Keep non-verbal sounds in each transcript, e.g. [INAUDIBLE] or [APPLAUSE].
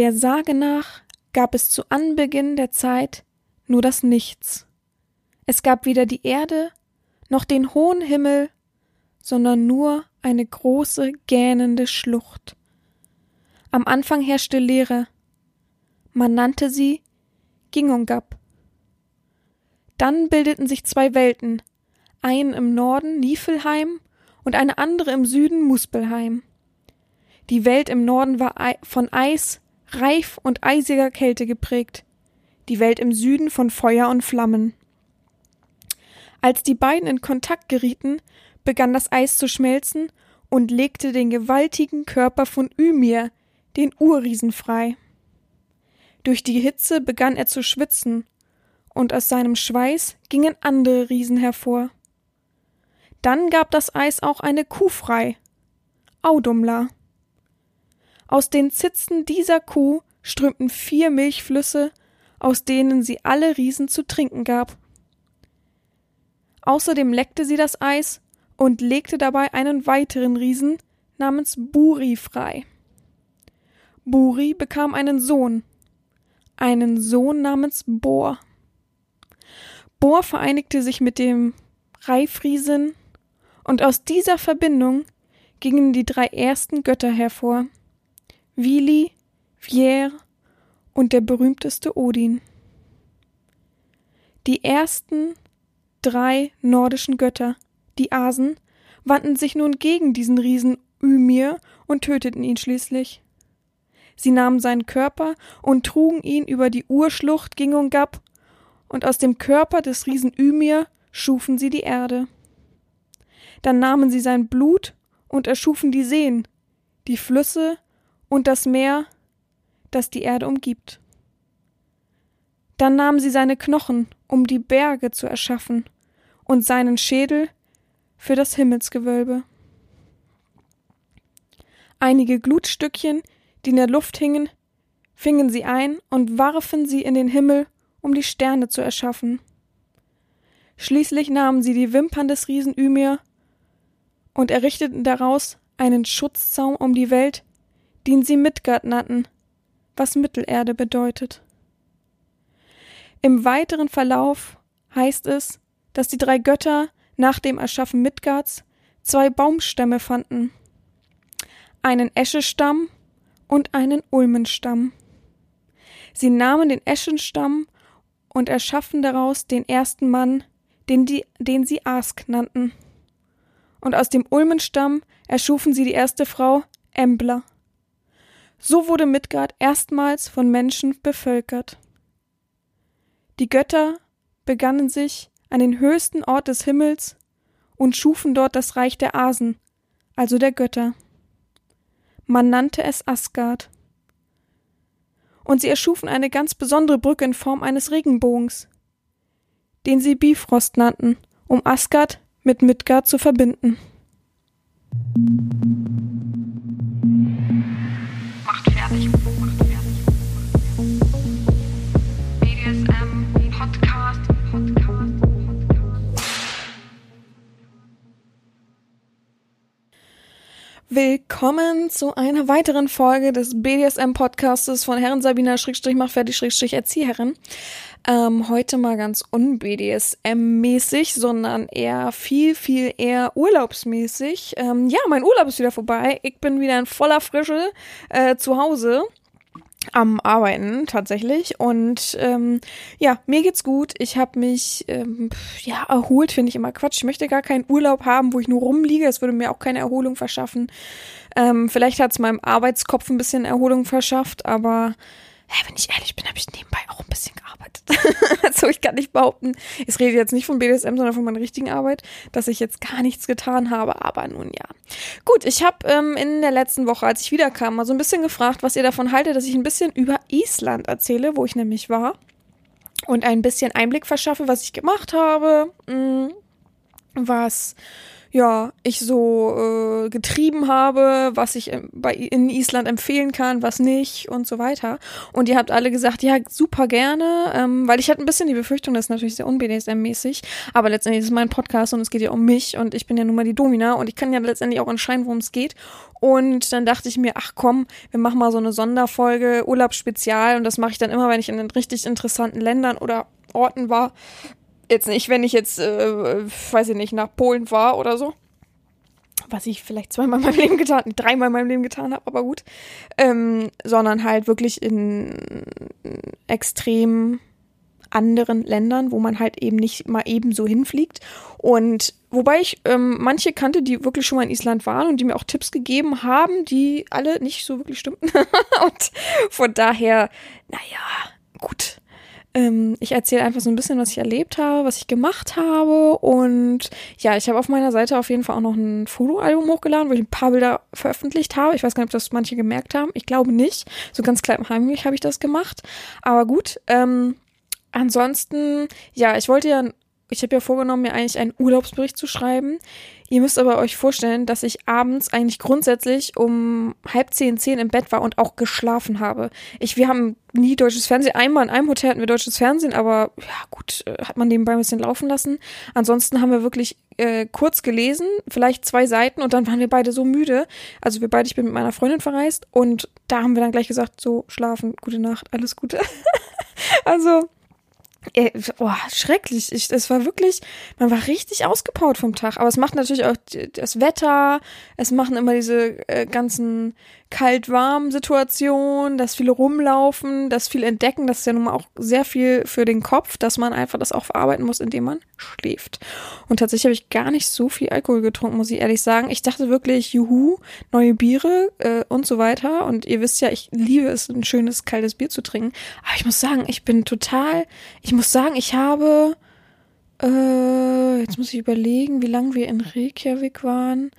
Der Sage nach gab es zu Anbeginn der Zeit nur das Nichts. Es gab weder die Erde noch den hohen Himmel, sondern nur eine große, gähnende Schlucht. Am Anfang herrschte Leere. Man nannte sie Gingungab. Dann bildeten sich zwei Welten, ein im Norden Niflheim und eine andere im Süden Muspelheim. Die Welt im Norden war von Eis, reif und eisiger Kälte geprägt, die Welt im Süden von Feuer und Flammen. Als die beiden in Kontakt gerieten, begann das Eis zu schmelzen und legte den gewaltigen Körper von Ymir, den Urriesen, frei. Durch die Hitze begann er zu schwitzen, und aus seinem Schweiß gingen andere Riesen hervor. Dann gab das Eis auch eine Kuh frei, Audumla. Aus den Zitzen dieser Kuh strömten vier Milchflüsse, aus denen sie alle Riesen zu trinken gab. Außerdem leckte sie das Eis und legte dabei einen weiteren Riesen namens Buri frei. Buri bekam einen Sohn, einen Sohn namens Bor. Bor vereinigte sich mit dem Reifriesen und aus dieser Verbindung gingen die drei ersten Götter hervor: Vili, Vier und der berühmteste Odin. Die ersten drei nordischen Götter, die Asen, wandten sich nun gegen diesen Riesen Ymir und töteten ihn schließlich. Sie nahmen seinen Körper und trugen ihn über die Urschlucht Gingungab, und aus dem Körper des Riesen Ymir schufen sie die Erde. Dann nahmen sie sein Blut und erschufen die Seen, die Flüsse und das Meer, das die Erde umgibt. Dann nahmen sie seine Knochen, um die Berge zu erschaffen, und seinen Schädel für das Himmelsgewölbe. Einige Glutstückchen die in der Luft hingen, fingen sie ein und warfen sie in den Himmel, um die Sterne zu erschaffen. Schließlich nahmen sie die Wimpern des Riesen Ymir und errichteten daraus einen Schutzzaum um die Welt, den sie Midgard nannten, was Mittelerde bedeutet. Im weiteren Verlauf heißt es, dass die drei Götter nach dem Erschaffen Midgards zwei Baumstämme fanden. Einen Eschestamm und einen Ulmenstamm. Sie nahmen den Eschenstamm und erschaffen daraus den ersten Mann, den, die, den sie Ask nannten. Und aus dem Ulmenstamm erschufen sie die erste Frau, Embla. So wurde Midgard erstmals von Menschen bevölkert. Die Götter begannen sich an den höchsten Ort des Himmels und schufen dort das Reich der Asen, also der Götter. Man nannte es Asgard. Und sie erschufen eine ganz besondere Brücke in Form eines Regenbogens, den sie Bifrost nannten, um Asgard mit Midgard zu verbinden. Willkommen zu einer weiteren Folge des BDSM-Podcastes von Herren Sabina Schrägstrich mach fertig Schrägstrich Erzieherin. Ähm, heute mal ganz un-BDSM-mäßig, sondern eher viel, viel eher urlaubsmäßig. Ähm, ja, mein Urlaub ist wieder vorbei. Ich bin wieder in voller Frische äh, zu Hause am Arbeiten tatsächlich. Und ähm, ja mir geht's gut. Ich habe mich ähm, ja erholt finde ich immer Quatsch. Ich möchte gar keinen Urlaub haben wo ich nur rumliege. Es würde mir auch keine Erholung verschaffen. Ähm, vielleicht hat's meinem Arbeitskopf ein bisschen Erholung verschafft aber ja, wenn ich ehrlich bin habe ich nebenbei auch ein bisschen gearbeitet [LAUGHS] also ich kann nicht behaupten ich rede jetzt nicht von BDSM sondern von meiner richtigen Arbeit dass ich jetzt gar nichts getan habe aber nun ja Gut, ich habe ähm, in der letzten Woche, als ich wiederkam, mal so ein bisschen gefragt, was ihr davon haltet, dass ich ein bisschen über Island erzähle, wo ich nämlich war. Und ein bisschen Einblick verschaffe, was ich gemacht habe, mm, was ja, ich so äh, getrieben habe, was ich bei in Island empfehlen kann, was nicht und so weiter. Und ihr habt alle gesagt, ja, super gerne, ähm, weil ich hatte ein bisschen die Befürchtung, das ist natürlich sehr un-BDSM-mäßig, aber letztendlich ist es mein Podcast und es geht ja um mich und ich bin ja nun mal die Domina und ich kann ja letztendlich auch entscheiden, worum es geht. Und dann dachte ich mir, ach komm, wir machen mal so eine Sonderfolge, Urlaubsspezial und das mache ich dann immer, wenn ich in den richtig interessanten Ländern oder Orten war, Jetzt nicht, wenn ich jetzt, äh, weiß ich nicht, nach Polen war oder so. Was ich vielleicht zweimal in meinem Leben getan, dreimal in meinem Leben getan habe, aber gut. Ähm, sondern halt wirklich in extrem anderen Ländern, wo man halt eben nicht mal eben so hinfliegt. Und wobei ich ähm, manche kannte, die wirklich schon mal in Island waren und die mir auch Tipps gegeben haben, die alle nicht so wirklich stimmten. [LAUGHS] und von daher, naja, gut. Ähm, ich erzähle einfach so ein bisschen, was ich erlebt habe, was ich gemacht habe. Und ja, ich habe auf meiner Seite auf jeden Fall auch noch ein Fotoalbum hochgeladen, wo ich ein paar Bilder veröffentlicht habe. Ich weiß gar nicht, ob das manche gemerkt haben. Ich glaube nicht. So ganz klein heimlich habe ich das gemacht. Aber gut. Ähm, ansonsten, ja, ich wollte ja, ich habe ja vorgenommen, mir eigentlich einen Urlaubsbericht zu schreiben. Ihr müsst aber euch vorstellen, dass ich abends eigentlich grundsätzlich um halb zehn, zehn im Bett war und auch geschlafen habe. Ich, wir haben nie deutsches Fernsehen. Einmal in einem Hotel hatten wir deutsches Fernsehen, aber ja gut, äh, hat man nebenbei ein bisschen laufen lassen. Ansonsten haben wir wirklich äh, kurz gelesen, vielleicht zwei Seiten und dann waren wir beide so müde. Also wir beide, ich bin mit meiner Freundin verreist und da haben wir dann gleich gesagt, so schlafen, gute Nacht, alles Gute. [LAUGHS] also äh, oh, schrecklich. Ich, es war wirklich, man war richtig ausgepowert vom Tag. Aber es macht natürlich auch das Wetter, es machen immer diese äh, ganzen kalt-warm-Situation, dass viele rumlaufen, dass viel entdecken, das ist ja nun mal auch sehr viel für den Kopf, dass man einfach das auch verarbeiten muss, indem man schläft. Und tatsächlich habe ich gar nicht so viel Alkohol getrunken, muss ich ehrlich sagen. Ich dachte wirklich, juhu, neue Biere äh, und so weiter. Und ihr wisst ja, ich liebe es, ein schönes kaltes Bier zu trinken. Aber ich muss sagen, ich bin total, ich muss sagen, ich habe, äh, jetzt muss ich überlegen, wie lange wir in Reykjavik waren.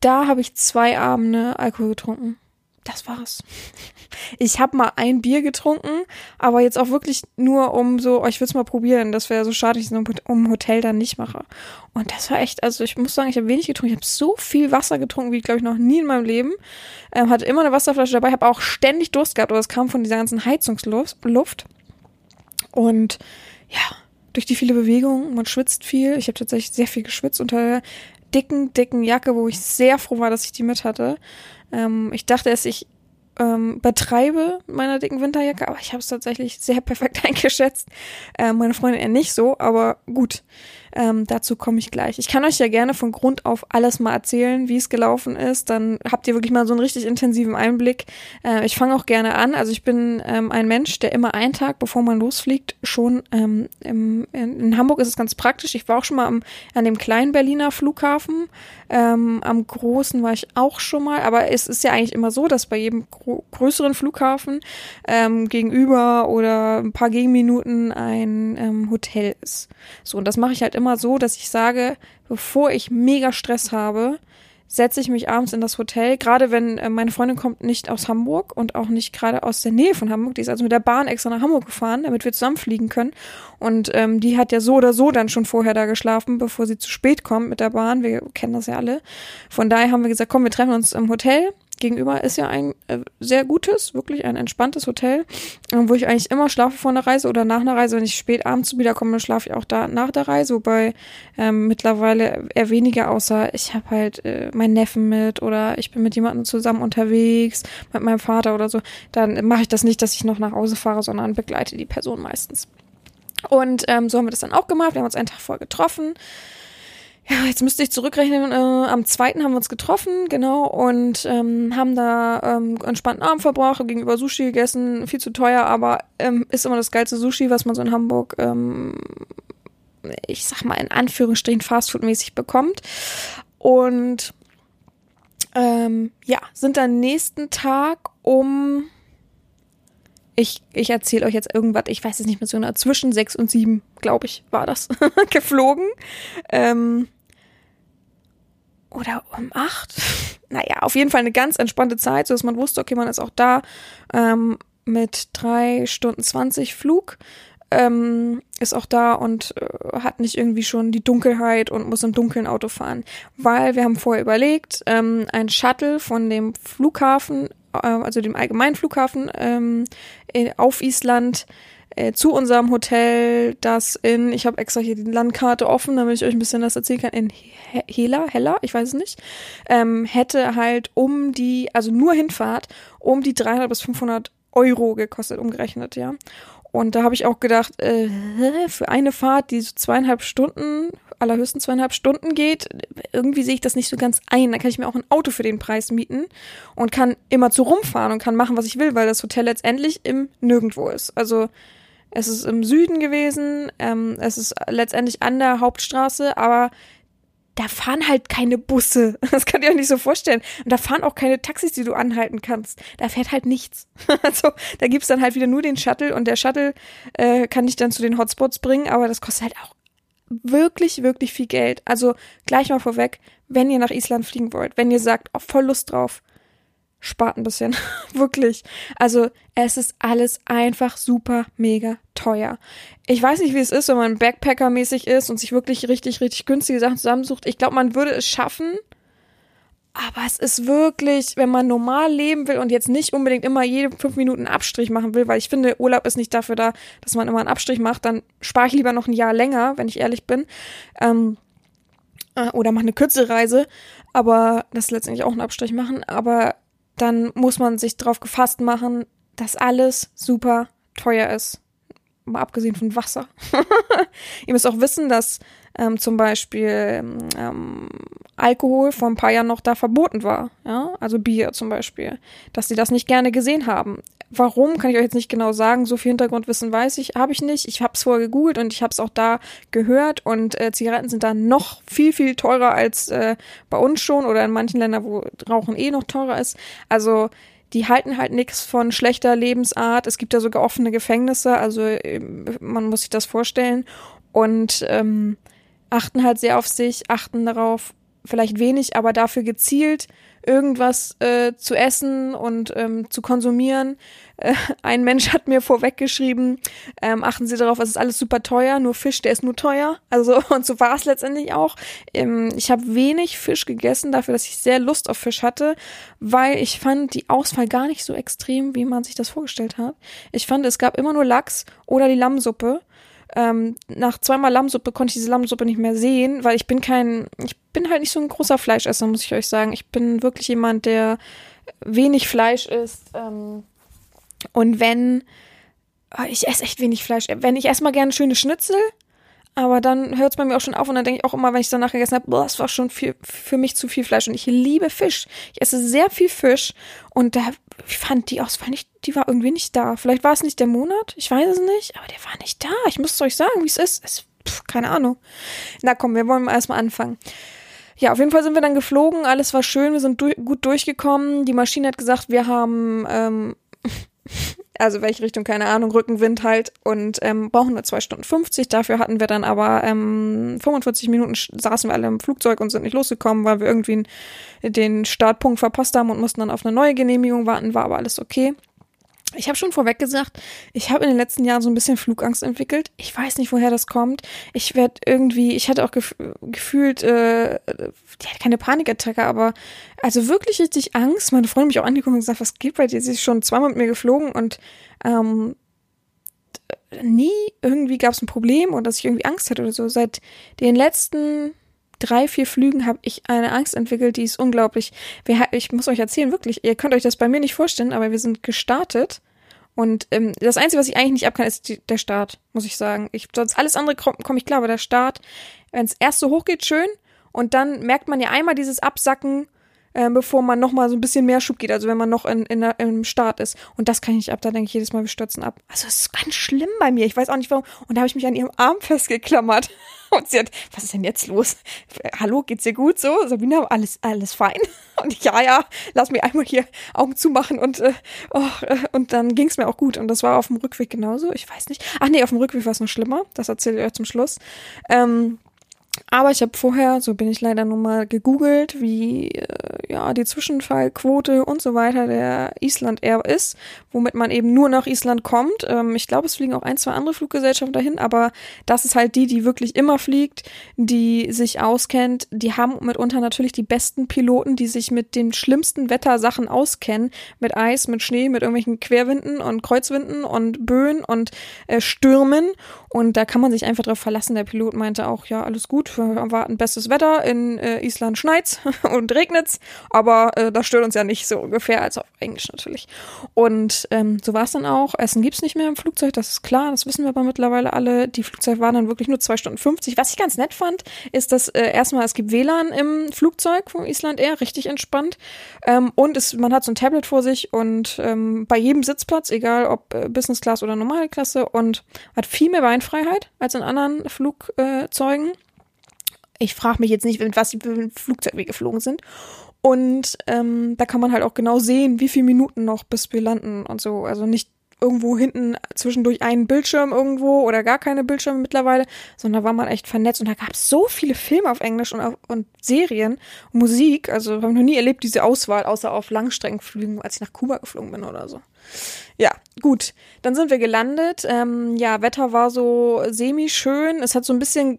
Da habe ich zwei Abende Alkohol getrunken das war's. Ich habe mal ein Bier getrunken, aber jetzt auch wirklich nur um so, oh, ich es mal probieren. Das wäre so schade, ich es um Hotel dann nicht mache. Und das war echt, also ich muss sagen, ich habe wenig getrunken. Ich habe so viel Wasser getrunken, wie glaube ich noch nie in meinem Leben. Ähm, hatte immer eine Wasserflasche dabei, habe auch ständig Durst gehabt, aber es kam von dieser ganzen Heizungsluft. Und ja, durch die viele Bewegungen, man schwitzt viel. Ich habe tatsächlich sehr viel geschwitzt unter der dicken, dicken Jacke, wo ich sehr froh war, dass ich die mit hatte. Ähm, ich dachte dass ich ähm, übertreibe meiner dicken Winterjacke, aber ich habe es tatsächlich sehr perfekt [LAUGHS] eingeschätzt. Äh, meine Freundin eher nicht so, aber gut. Ähm, dazu komme ich gleich. Ich kann euch ja gerne von Grund auf alles mal erzählen, wie es gelaufen ist. Dann habt ihr wirklich mal so einen richtig intensiven Einblick. Äh, ich fange auch gerne an. Also ich bin ähm, ein Mensch, der immer einen Tag, bevor man losfliegt, schon ähm, im, in, in, Hamburg ist es ganz praktisch. Ich war auch schon mal am, an dem kleinen Berliner Flughafen. Ähm, am großen war ich auch schon mal. Aber es ist ja eigentlich immer so, dass bei jedem größeren Flughafen ähm, gegenüber oder ein paar Gegenminuten ein ähm, Hotel ist. So, und das mache ich halt immer so, dass ich sage, bevor ich mega Stress habe, setze ich mich abends in das Hotel, gerade wenn äh, meine Freundin kommt nicht aus Hamburg und auch nicht gerade aus der Nähe von Hamburg, die ist also mit der Bahn extra nach Hamburg gefahren, damit wir zusammenfliegen können. Und ähm, die hat ja so oder so dann schon vorher da geschlafen, bevor sie zu spät kommt mit der Bahn, wir kennen das ja alle. Von daher haben wir gesagt, komm, wir treffen uns im Hotel, gegenüber ist ja ein äh, sehr gutes, wirklich ein entspanntes Hotel, äh, wo ich eigentlich immer schlafe vor einer Reise oder nach einer Reise. Wenn ich spät abends wiederkomme, schlafe ich auch da nach der Reise, wobei ähm, mittlerweile eher weniger, außer ich habe halt äh, meinen Neffen mit oder ich bin mit jemandem zusammen unterwegs, mit meinem Vater oder so. Dann mache ich das nicht, dass ich noch nach Hause fahre, sondern begleite die Person meistens. Und ähm, so haben wir das dann auch gemacht. Wir haben uns einen Tag vorher getroffen ja, jetzt müsste ich zurückrechnen, äh, am zweiten haben wir uns getroffen, genau, und ähm, haben da ähm, entspannten Abend verbracht, gegenüber Sushi gegessen, viel zu teuer, aber ähm, ist immer das geilste Sushi, was man so in Hamburg, ähm, ich sag mal in Anführungsstrichen Fastfood-mäßig bekommt. Und ähm, ja, sind dann nächsten Tag um ich, ich erzähle euch jetzt irgendwas, ich weiß es nicht mehr so genau, zwischen sechs und sieben, glaube ich, war das, [LAUGHS] geflogen. Ähm, oder um acht. naja, auf jeden Fall eine ganz entspannte Zeit, so dass man wusste, okay, man ist auch da ähm, mit drei Stunden zwanzig Flug. ähm, ist auch da und äh, hat nicht irgendwie schon die Dunkelheit und muss im dunklen Auto fahren. Weil wir haben vorher überlegt, ähm, ein Shuttle von dem Flughafen, äh, also dem allgemeinen Flughafen ähm, auf Island, äh, zu unserem Hotel, das in, ich habe extra hier die Landkarte offen, damit ich euch ein bisschen das erzählen kann, in Hela, Hella, ich weiß es nicht, ähm, hätte halt um die, also nur Hinfahrt, um die 300 bis 500 Euro gekostet, umgerechnet, ja. Und da habe ich auch gedacht, äh, für eine Fahrt, die so zweieinhalb Stunden, allerhöchstens zweieinhalb Stunden geht, irgendwie sehe ich das nicht so ganz ein. Da kann ich mir auch ein Auto für den Preis mieten und kann immer zu rumfahren und kann machen, was ich will, weil das Hotel letztendlich im Nirgendwo ist. Also es ist im Süden gewesen, ähm, es ist letztendlich an der Hauptstraße, aber da fahren halt keine Busse. [LAUGHS] Das könnt ihr euch nicht so vorstellen. Und da fahren auch keine Taxis, die du anhalten kannst. Da fährt halt nichts. [LAUGHS] Also da gibt's dann halt wieder nur den Shuttle und der Shuttle äh, kann dich dann zu den Hotspots bringen, aber das kostet halt auch wirklich, wirklich viel Geld. Also gleich mal vorweg, wenn ihr nach Island fliegen wollt, wenn ihr sagt, oh, voll Lust drauf, spart ein bisschen. [LAUGHS] Wirklich. Also es ist alles einfach super mega teuer. Ich weiß nicht, wie es ist, wenn man Backpacker-mäßig ist und sich wirklich richtig, richtig günstige Sachen zusammensucht. Ich glaube, man würde es schaffen. Aber es ist wirklich, wenn man normal leben will und jetzt nicht unbedingt immer jede fünf Minuten einen Abstrich machen will, weil ich finde, Urlaub ist nicht dafür da, dass man immer einen Abstrich macht, dann spare ich lieber noch ein Jahr länger, wenn ich ehrlich bin. Ähm, äh, oder mache eine kürzere Reise, aber das ist letztendlich auch ein Abstrich machen. Aber dann muss man sich darauf gefasst machen, dass alles super teuer ist. Mal abgesehen von Wasser. [LAUGHS] Ihr müsst auch wissen, dass ähm, zum Beispiel ähm, Alkohol vor ein paar Jahren noch da verboten war. Ja? Also Bier zum Beispiel. Dass sie das nicht gerne gesehen haben. Warum, kann ich euch jetzt nicht genau sagen. So viel Hintergrundwissen weiß ich, habe ich nicht. Ich habe es vorher gegoogelt und ich habe es auch da gehört. Und äh, Zigaretten sind da noch viel, viel teurer als äh, bei uns schon oder in manchen Ländern, wo Rauchen eh noch teurer ist. Also die halten halt nichts von schlechter Lebensart. Es gibt ja sogar offene Gefängnisse, also ähm, man muss sich das vorstellen. Und ähm, achten halt sehr auf sich, achten darauf, vielleicht wenig, aber dafür gezielt irgendwas äh, zu essen und ähm, zu konsumieren. Äh, [LAUGHS] ein Mensch hat mir vorweggeschrieben, ähm, achten Sie darauf, es ist alles super teuer, nur Fisch, der ist nur teuer. [LAUGHS] Also und so war es letztendlich auch. Ähm, ich habe wenig Fisch gegessen, dafür, dass ich sehr Lust auf Fisch hatte, weil ich fand die Auswahl gar nicht so extrem, wie man sich das vorgestellt hat. Ich fand, es gab immer nur Lachs oder die Lammsuppe. Ähm, nach zweimal Lammsuppe konnte ich diese Lammsuppe nicht mehr sehen, weil ich bin kein, ich bin halt nicht so ein großer Fleischesser, muss ich euch sagen. Ich bin wirklich jemand, der wenig Fleisch isst. Ähm, und wenn, ah, ich esse echt wenig Fleisch. Wenn ich esse mal gerne schöne Schnitzel, aber dann hört es bei mir auch schon auf und dann denke ich auch immer, wenn ich danach gegessen habe, boah, das war schon viel, für mich zu viel Fleisch. Und ich liebe Fisch. Ich esse sehr viel Fisch. Und da fand die Auswahl nicht, die war irgendwie nicht da. Vielleicht war es nicht der Monat, ich weiß es nicht, aber der war nicht da. Ich muss es euch sagen, wie es ist. Es, pff, keine Ahnung. Na komm, wir wollen erstmal anfangen. Ja, auf jeden Fall sind wir dann geflogen, alles war schön, wir sind du gut durchgekommen. Die Maschine hat gesagt, wir haben ähm, [LAUGHS] also welche Richtung, keine Ahnung, Rückenwind halt und ähm, brauchen nur zwei Stunden 50. Dafür hatten wir dann aber ähm, 45 Minuten saßen wir alle im Flugzeug und sind nicht losgekommen, weil wir irgendwie den Startpunkt verpasst haben und mussten dann auf eine neue Genehmigung warten, war aber alles okay. Ich habe schon vorweg gesagt, ich habe in den letzten Jahren so ein bisschen Flugangst entwickelt. Ich weiß nicht, woher das kommt. Ich werde irgendwie, ich hatte auch gef gefühlt, äh, die hatte keine Panikattacke, aber also wirklich richtig Angst. Meine Freundin mich auch angeguckt und gesagt, was geht bei dir? Sie ist schon zweimal mit mir geflogen und ähm, nie irgendwie gab es ein Problem oder dass ich irgendwie Angst hatte oder so. Seit den letzten drei, vier Flügen habe ich eine Angst entwickelt, die ist unglaublich. Ich muss euch erzählen, wirklich, ihr könnt euch das bei mir nicht vorstellen, aber wir sind gestartet und ähm, das Einzige, was ich eigentlich nicht abkann, ist die, der Start, muss ich sagen. Ich, sonst alles andere komme komm ich klar, aber der Start, wenn es erst so hoch geht, schön und dann merkt man ja einmal dieses Absacken äh, bevor man noch mal so ein bisschen mehr Schub geht, also wenn man noch in, in, im Start ist. Und das kann ich nicht ab, da denke ich jedes Mal, wir stürzen ab. Also es ist ganz schlimm bei mir, ich weiß auch nicht warum. Und da habe ich mich an ihrem Arm festgeklammert. [LAUGHS] Und sie hat, was ist denn jetzt los? Hallo, geht's dir gut so? Sabina, alles, alles fein? [LAUGHS] Und ich, ja, ja, lass mir einmal hier Augen zumachen und, äh, oh, äh, und dann ging's mir auch gut. Und das war auf dem Rückweg genauso. Ich weiß nicht. Ach nee, auf dem Rückweg war es noch schlimmer. Das erzähle ich euch zum Schluss. Ähm, Aber ich habe vorher, so bin ich leider nur mal gegoogelt, wie äh, ja die Zwischenfallquote und so weiter der Island Air ist, womit man eben nur nach Island kommt. Ähm, ich glaube, es fliegen auch ein, zwei andere Fluggesellschaften dahin, aber das ist halt die, die wirklich immer fliegt, die sich auskennt. Die haben mitunter natürlich die besten Piloten, die sich mit den schlimmsten Wettersachen auskennen, mit Eis, mit Schnee, mit irgendwelchen Querwinden und Kreuzwinden und Böen und äh, Stürmen. Und da kann man sich einfach darauf verlassen. Der Pilot meinte auch, ja, alles gut, wir erwarten bestes Wetter. In äh, Island schneit's [LAUGHS] und regnet's, aber äh, das stört uns ja nicht so ungefähr, als auf Englisch natürlich. Und ähm, so war es dann auch. Essen gibt's nicht mehr im Flugzeug, das ist klar, das wissen wir aber mittlerweile alle. Die Flugzeuge waren dann wirklich nur zwei Stunden 50. Was ich ganz nett fand, ist, dass äh, erstmal es gibt WLAN im Flugzeug von Island Air, richtig entspannt. Ähm, und es, man hat so ein Tablet vor sich und ähm, bei jedem Sitzplatz, egal ob äh, Business Class oder normale Klasse, und hat viel mehr Beinfreiheit als in anderen Flugzeugen. Ich frage mich jetzt nicht, mit was die Flugzeug wir geflogen sind. Und ähm, da kann man halt auch genau sehen, wie viele Minuten noch, bis wir landen und so. Also nicht irgendwo hinten zwischendurch einen Bildschirm irgendwo oder gar keine Bildschirme mittlerweile, sondern da war man echt vernetzt und da gab es so viele Filme auf Englisch und, und Serien, Musik, also habe ich noch nie erlebt, diese Auswahl, außer auf Langstreckenflügen, als ich nach Kuba geflogen bin oder so. Ja, gut. Dann sind wir gelandet. Ähm, ja, Wetter war so semi-schön. Es hat so ein bisschen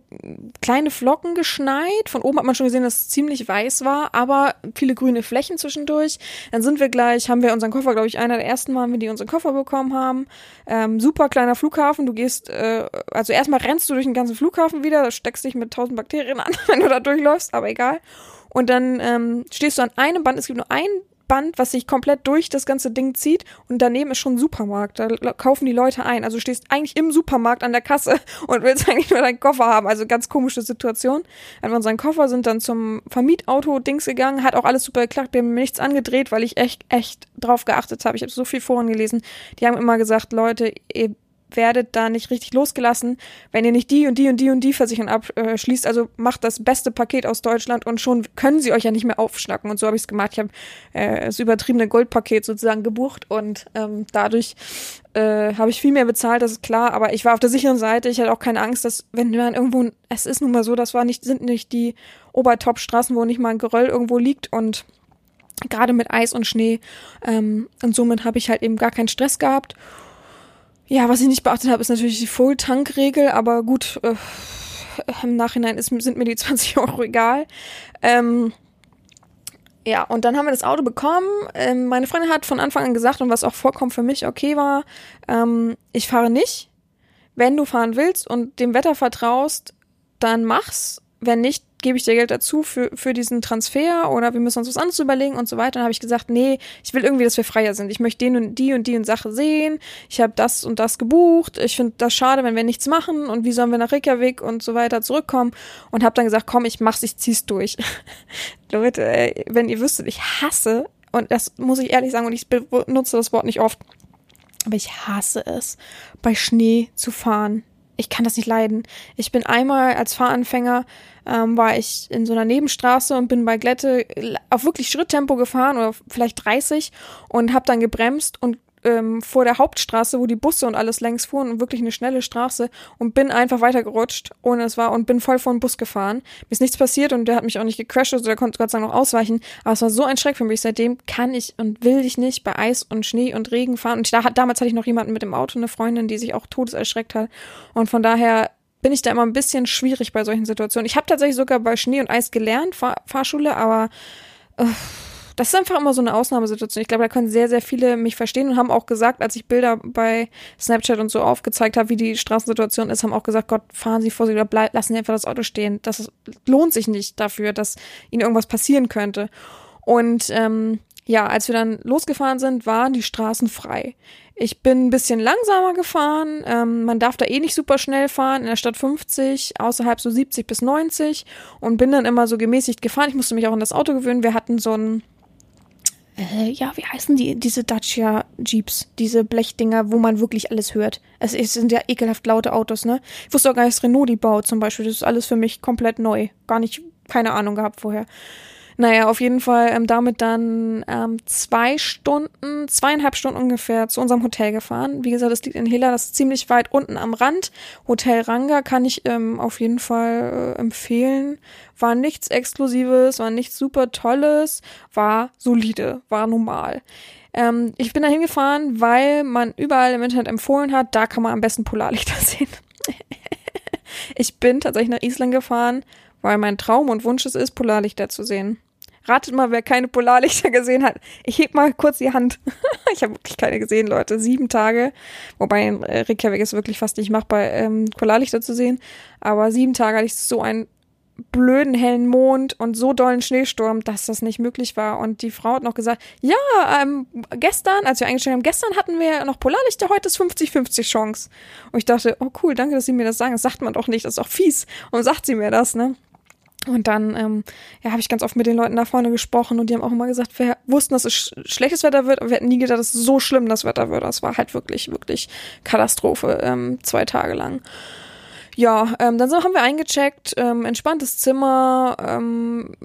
kleine Flocken geschneit. Von oben hat man schon gesehen, dass es ziemlich weiß war, aber viele grüne Flächen zwischendurch. Dann sind wir gleich, haben wir unseren Koffer, glaube ich, einer der ersten Mal, die unseren Koffer bekommen haben. Ähm, super kleiner Flughafen. Du gehst, äh, also erstmal rennst du durch den ganzen Flughafen wieder, steckst dich mit tausend Bakterien an, [LAUGHS] wenn du da durchläufst, aber egal. Und dann ähm, stehst du an einem Band, es gibt nur ein Band, was sich komplett durch das ganze Ding zieht und daneben ist schon ein Supermarkt. Da kaufen die Leute ein. Also du stehst eigentlich im Supermarkt an der Kasse [LAUGHS] und willst eigentlich nur deinen Koffer haben. Also ganz komische Situation. An unseren Koffer sind dann zum Vermietauto-Dings gegangen, hat auch alles super geklappt. Wir haben nichts angedreht, weil ich echt, echt drauf geachtet habe. Ich habe so viel Foren gelesen. Die haben immer gesagt, Leute, ihr werdet da nicht richtig losgelassen, wenn ihr nicht die und die und die und die Versicherung abschließt. Also macht das beste Paket aus Deutschland und schon können sie euch ja nicht mehr aufschnacken. Und so habe ich es gemacht. Ich habe äh, das übertriebene Goldpaket sozusagen gebucht und ähm, dadurch äh, habe ich viel mehr bezahlt, das ist klar. Aber ich war auf der sicheren Seite. Ich hatte auch keine Angst, dass wenn man irgendwo, es ist nun mal so, das war nicht, sind nicht die Obertop-Straßen, wo nicht mal ein Geröll irgendwo liegt und gerade mit Eis und Schnee. Ähm, und somit habe ich halt eben gar keinen Stress gehabt. Ja, was ich nicht beachtet habe, ist natürlich die Full-Tank-Regel, aber gut, äh, im Nachhinein ist, sind mir die [LAUGHS] 20 Euro egal. Ähm, ja, und dann haben wir das Auto bekommen. Ähm, meine Freundin hat von Anfang an gesagt, und was auch vollkommen für mich okay war, ähm, ich fahre nicht. Wenn du fahren willst und dem Wetter vertraust, dann mach's. Wenn nicht, gebe ich dir Geld dazu für, für diesen Transfer oder wir müssen uns was anderes überlegen und so weiter. Dann habe ich gesagt, nee, ich will irgendwie, dass wir freier sind. Ich möchte den und die und die und Sache sehen. Ich habe das und das gebucht. Ich finde das schade, wenn wir nichts machen und wie sollen wir nach Reykjavik und so weiter zurückkommen und habe dann gesagt, komm, ich mach's, ich zieh's durch. [LAUGHS] Leute, ey, wenn ihr wüsstet, ich hasse und das muss ich ehrlich sagen und ich benutze das Wort nicht oft, aber ich hasse es, bei Schnee zu fahren ich kann das nicht leiden. Ich bin einmal als Fahranfänger, ähm, war ich in so einer Nebenstraße und bin bei Glätte auf wirklich Schritttempo gefahren oder vielleicht 30 und habe dann gebremst und ähm, vor der Hauptstraße, wo die Busse und alles längs fuhren und wirklich eine schnelle Straße und bin einfach weitergerutscht, ohne es war und bin voll vor den Bus gefahren. Mir ist nichts passiert und der hat mich auch nicht gecrashed, also der konnte Gott sei Dank noch ausweichen. Aber es war so ein Schreck für mich. Seitdem kann ich und will ich nicht bei Eis und Schnee und Regen fahren. Und da, damals hatte ich noch jemanden mit dem Auto, eine Freundin, die sich auch todeserschreckt hat. Und von daher bin ich da immer ein bisschen schwierig bei solchen Situationen. Ich habe tatsächlich sogar bei Schnee und Eis gelernt, Fahr Fahrschule, aber äh, das ist einfach immer so eine Ausnahmesituation. Ich glaube, da können sehr, sehr viele mich verstehen und haben auch gesagt, als ich Bilder bei Snapchat und so aufgezeigt habe, wie die Straßensituation ist, haben auch gesagt, Gott, fahren Sie vorsichtig oder bleib, lassen Sie einfach das Auto stehen. Das lohnt sich nicht dafür, dass Ihnen irgendwas passieren könnte. Und ähm, ja, als wir dann losgefahren sind, waren die Straßen frei. Ich bin ein bisschen langsamer gefahren. Ähm, man darf da eh nicht super schnell fahren. In der Stadt 50, außerhalb so 70 bis 90 und bin dann immer so gemäßigt gefahren. Ich musste mich auch an das Auto gewöhnen. Wir hatten so ein äh, ja, wie heißen die, diese Dacia Jeeps, diese Blechdinger, wo man wirklich alles hört. Es, es, sind ja ekelhaft laute Autos, ne? Ich wusste auch gar nicht, dass Renault die baut zum Beispiel. Das ist alles für mich komplett neu. Gar nicht, keine Ahnung gehabt vorher. Naja, auf jeden Fall ähm, damit dann ähm, zwei Stunden, zweieinhalb Stunden ungefähr zu unserem Hotel gefahren. Wie gesagt, das liegt in Hela, das ist ziemlich weit unten am Rand. Hotel Ranga kann ich ähm, auf jeden Fall äh, empfehlen. War nichts Exklusives, war nichts super Tolles, war solide, war normal. Ähm, ich bin da hingefahren, weil man überall im Internet empfohlen hat, da kann man am besten Polarlichter [LAUGHS] sehen. ich bin tatsächlich nach Island gefahren, weil mein Traum und Wunsch es ist, Polarlichter zu sehen. Ratet mal, wer keine Polarlichter gesehen hat. Ich heb mal kurz die Hand. [LAUGHS] ich habe wirklich keine gesehen, Leute. Sieben Tage. Wobei in Reykjavik ist wirklich fast nicht machbar, ähm, Polarlichter zu sehen. Aber sieben Tage hatte ich so ein blöden hellen Mond und so dollen Schneesturm, dass das nicht möglich war. Und die Frau hat noch gesagt, ja, ähm, gestern, als wir eingestellt haben, gestern hatten wir noch Polarlichter, heute ist 50-50 Chance. Und ich dachte, oh cool, danke, dass Sie mir das sagen. Das sagt man doch nicht, das ist auch fies. Und sagt sie mir das, ne? Und dann ähm, ja, habe ich ganz oft mit den Leuten da vorne gesprochen und die haben auch immer gesagt, wir wussten, dass es sch schlechtes Wetter wird, aber wir hätten nie gedacht, dass es so schlimm das Wetter wird. Das war halt wirklich, wirklich Katastrophe, ähm, zwei Tage lang. Ja, ähm, dann so haben wir eingecheckt, ähm, entspanntes Zimmer, ähm,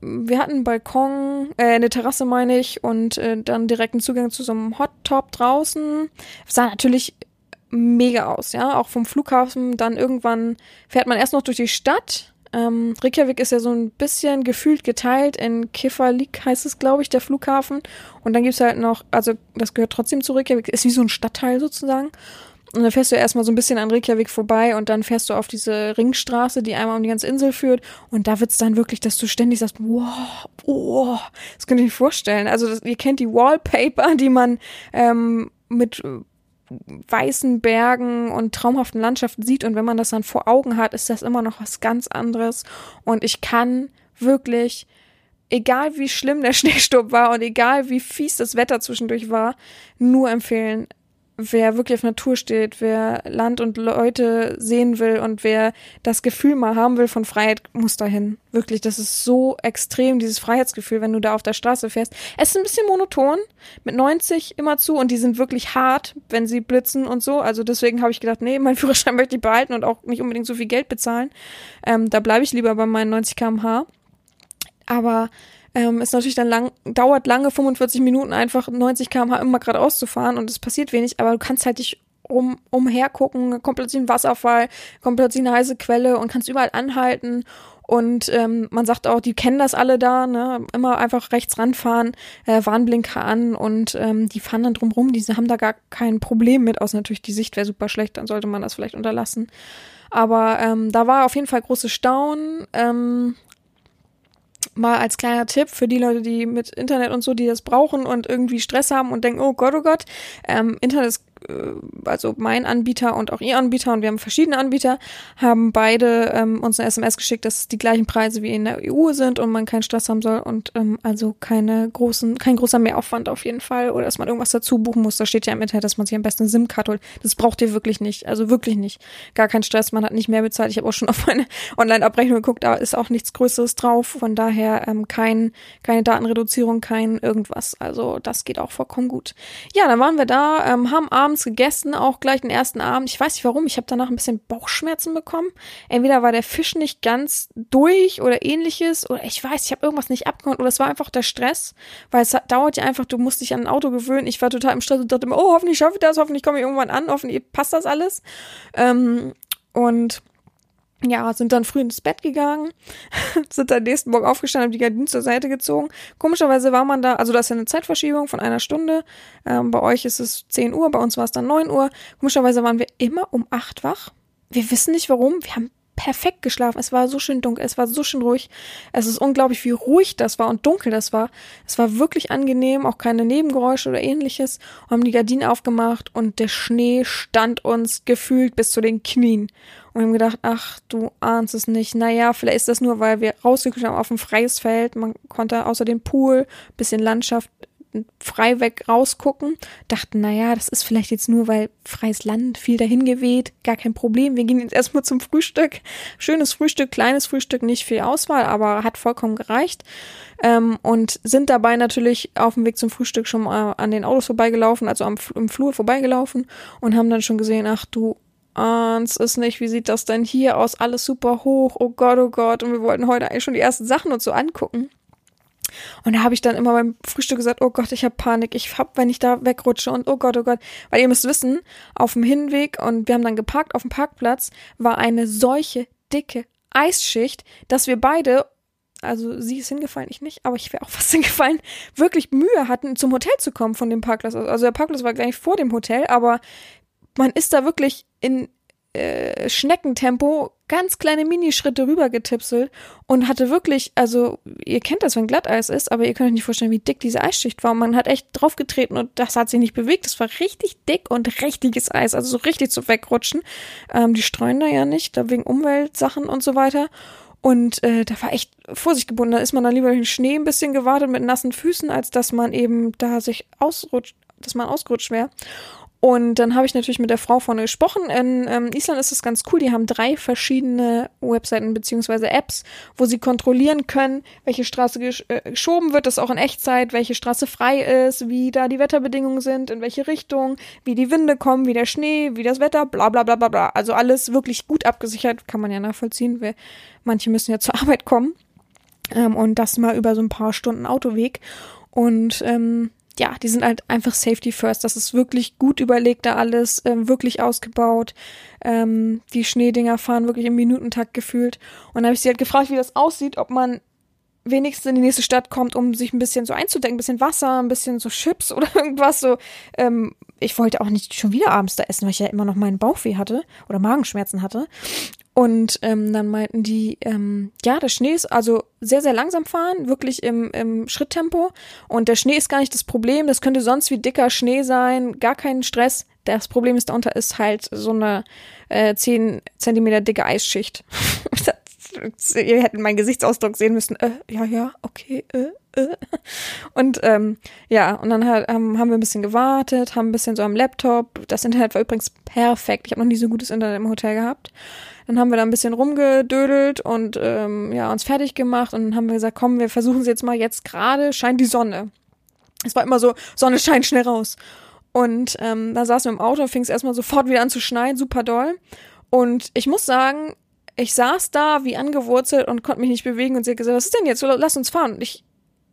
wir hatten einen Balkon, äh, eine Terrasse meine ich, und äh, dann direkten Zugang zu so einem Hot Top draußen. Sah natürlich mega aus, ja, auch vom Flughafen. Dann irgendwann fährt man erst noch durch die Stadt. Ähm, Reykjavik ist ja so ein bisschen gefühlt geteilt in Kefalik heißt es, glaube ich, der Flughafen. Und dann gibt's halt noch, also das gehört trotzdem zu Reykjavik, ist wie so ein Stadtteil sozusagen. Und dann fährst du erstmal so ein bisschen an Reykjavik vorbei und dann fährst du auf diese Ringstraße, die einmal um die ganze Insel führt. Und da wird's dann wirklich, dass du ständig sagst, wow, oh, das könnt ihr euch vorstellen. Also das, ihr kennt die Wallpaper, die man ähm, mit weißen Bergen und traumhaften Landschaften sieht. Und wenn man das dann vor Augen hat, ist das immer noch was ganz anderes. Und ich kann wirklich egal wie schlimm der [LAUGHS] Schneesturm war und egal wie fies das Wetter zwischendurch war, nur empfehlen, wer wirklich auf Natur steht, wer Land und Leute sehen will und wer das Gefühl mal haben will von Freiheit, muss dahin. Wirklich, das ist so extrem, dieses Freiheitsgefühl, wenn du da auf der Straße fährst. Es ist ein bisschen monoton, mit 90 immer zu und die sind wirklich hart, wenn sie blitzen und so. Also deswegen habe ich gedacht, nee, mein [LAUGHS] Führerschein möchte ich behalten und auch nicht unbedingt so viel Geld bezahlen. Ähm, da bleibe ich lieber bei meinen 90 kmh. Aber ähm, ist natürlich dann lang, dauert lange 45 Minuten einfach 90 km/h immer geradeaus zu fahren und es passiert wenig, aber du kannst halt dich um, umher gucken, kommt plötzlich ein Wasserfall, kommt plötzlich eine heiße Quelle und kannst überall anhalten. Und ähm, man sagt auch, die kennen das alle da, ne? Immer einfach rechts ranfahren, äh, Warnblinker an und ähm, die fahren dann drumrum, die haben da gar kein Problem mit, außer natürlich die Sicht wäre super schlecht, dann sollte man das vielleicht unterlassen. Aber ähm, da war auf jeden Fall großes Staunen. Ähm, mal als kleiner Tipp für die Leute, die mit Internet und so, die das brauchen und irgendwie Stress haben und denken, oh Gott, oh Gott, ähm, Internet ist also mein Anbieter und auch ihr Anbieter und wir haben verschiedene Anbieter, haben beide ähm, uns eine SMS geschickt, dass die gleichen Preise wie in der EU sind und man keinen Stress haben soll und ähm, also keine großen, kein großer Mehraufwand auf jeden Fall oder dass man irgendwas dazu buchen muss. Da steht ja im Internet, dass man sich am besten eine SIM-Karte holt. Das braucht ihr wirklich nicht, also wirklich nicht. Gar kein Stress, man hat nicht mehr bezahlt. Ich habe auch schon auf meine [LAUGHS] Online-Abrechnung geguckt, da ist auch nichts Größeres drauf. Von daher ähm, kein, keine Datenreduzierung, kein irgendwas. Also das geht auch vollkommen gut. Ja, dann waren wir da, ähm, haben abends gegessen, auch gleich den ersten Abend. Ich weiß nicht warum, ich habe danach ein bisschen Bauchschmerzen bekommen. Entweder war der Fisch nicht ganz durch oder ähnliches oder ich weiß, ich habe irgendwas nicht abgehauen oder es war einfach der Stress, weil es dauert ja einfach, du musst dich an ein Auto gewöhnen. Ich war total im Stress und dachte immer, oh, hoffentlich schaffe ich das, hoffentlich komme ich irgendwann an, hoffentlich passt das alles. Ähm, und ja, sind dann früh ins Bett gegangen, [LAUGHS] sind dann nächsten Morgen aufgestanden, haben die Gardinen zur Seite gezogen. Komischerweise war man da, also da ist ja eine Zeitverschiebung von einer Stunde. Ähm, bei euch ist es 10 Uhr, bei uns war es dann 9 Uhr. Komischerweise waren wir immer um 8 wach. Wir wissen nicht warum. Wir haben perfekt geschlafen. Es war so schön dunkel, es war so schön ruhig. Es ist unglaublich, wie ruhig das war und dunkel das war. Es war wirklich angenehm, auch keine Nebengeräusche oder ähnliches. Wir haben die Gardinen aufgemacht und der Schnee stand uns gefühlt bis zu den Knien. Und haben gedacht, ach, du ahnst es nicht. Naja, vielleicht ist das nur, weil wir rausgekommen haben auf ein freies Feld. Man konnte außer dem Pool, bisschen Landschaft frei weg rausgucken. Dachten, naja, das ist vielleicht jetzt nur, weil freies Land, viel dahin geweht, gar kein Problem. Wir gehen jetzt erstmal zum Frühstück. Schönes Frühstück, kleines Frühstück, nicht viel Auswahl, aber hat vollkommen gereicht. Ähm, und sind dabei natürlich auf dem Weg zum Frühstück schon mal an den Autos vorbeigelaufen, also am, im Flur vorbeigelaufen und haben dann schon gesehen, ach du ahnst es nicht, wie sieht das denn hier aus? Alles super hoch, oh Gott, oh Gott. Und wir wollten heute eigentlich schon die ersten Sachen uns so angucken. Und da habe ich dann immer beim Frühstück gesagt, oh Gott, ich habe Panik, ich hab, wenn ich da wegrutsche und oh Gott, oh Gott. Weil ihr müsst wissen, auf dem Hinweg und wir haben dann geparkt auf dem Parkplatz, war eine solche dicke Eisschicht, dass wir beide also sie ist hingefallen, ich nicht, aber ich wäre auch [LAUGHS] fast hingefallen, wirklich Mühe hatten, zum Hotel zu kommen von dem Parkplatz. Also der Parkplatz war gleich vor dem Hotel, aber man ist da wirklich in äh, Schneckentempo ganz kleine Minischritte rübergetipselt und hatte wirklich, also ihr kennt das, wenn Glatteis ist, aber ihr könnt euch nicht vorstellen, wie dick diese Eisschicht war. Man hat echt draufgetreten und das hat sich nicht bewegt. Das war richtig dick und richtiges Eis, also so richtig zu wegrutschen. Ähm, die streuen da ja nicht, da wegen Umweltsachen und so weiter. Und äh, da war echt Vorsicht gebunden. Da ist man dann lieber durch den Schnee ein bisschen gewartet mit nassen Füßen, als dass man eben da sich ausrutscht, dass man ausgerutscht wäre. Und dann habe ich natürlich mit der Frau vorne gesprochen. In ähm, Island ist es ganz cool. Die haben drei verschiedene Webseiten beziehungsweise Apps, wo sie kontrollieren können, welche Straße gesch äh, geschoben wird, das auch in Echtzeit, welche Straße frei ist, wie da die Wetterbedingungen sind, in welche Richtung, wie die Winde kommen, wie der Schnee, wie das Wetter, bla bla bla bla bla. Also alles wirklich gut abgesichert, kann man ja nachvollziehen, weil manche müssen ja zur Arbeit kommen. Ähm, und das mal über so ein paar Stunden Autoweg. Und ähm, ja, die sind halt einfach Safety First. Das ist wirklich gut überlegt da alles, ähm, wirklich ausgebaut. Ähm, die Schneedinger fahren wirklich im Minutentakt gefühlt. Und dann habe ich sie halt gefragt, wie das aussieht, ob man wenigstens in die nächste Stadt kommt, um sich ein bisschen so einzudecken, ein bisschen Wasser, ein bisschen so Chips [LAUGHS] oder irgendwas so. Ähm, ich wollte auch nicht schon wieder abends da essen, weil ich ja immer noch meinen Bauchweh hatte oder Magenschmerzen hatte. Und ähm, dann meinten die, ähm, ja, der Schnee ist also sehr, sehr langsam fahren, wirklich im, im Schritttempo. Und der Schnee ist gar nicht das Problem. Das könnte sonst wie dicker Schnee sein, gar keinen Stress. Das Problem ist, darunter ist halt so eine äh, 10 Zentimeter dicke Eisschicht. [LAUGHS] ihr hättet meinen Gesichtsausdruck sehen müssen. Äh, ja, ja, okay, äh, äh. Und ähm, ja, und dann halt, ähm, haben wir ein bisschen gewartet, haben ein bisschen so am Laptop. Das Internet war übrigens perfekt. Ich habe noch nie so gutes Internet im Hotel gehabt. Dann haben wir da ein bisschen rumgedödelt und ähm, ja, uns fertig gemacht und dann haben wir gesagt, komm, wir versuchen es jetzt mal jetzt gerade, scheint die Sonne. Es war immer so, Sonne scheint schnell raus. Und ähm, da saßen wir im Auto und fing es erstmal sofort wieder an zu schneien, super doll. Und ich muss sagen, ich saß da wie angewurzelt und konnte mich nicht bewegen und sie hat gesagt, was ist denn jetzt? Lass uns fahren. Und ich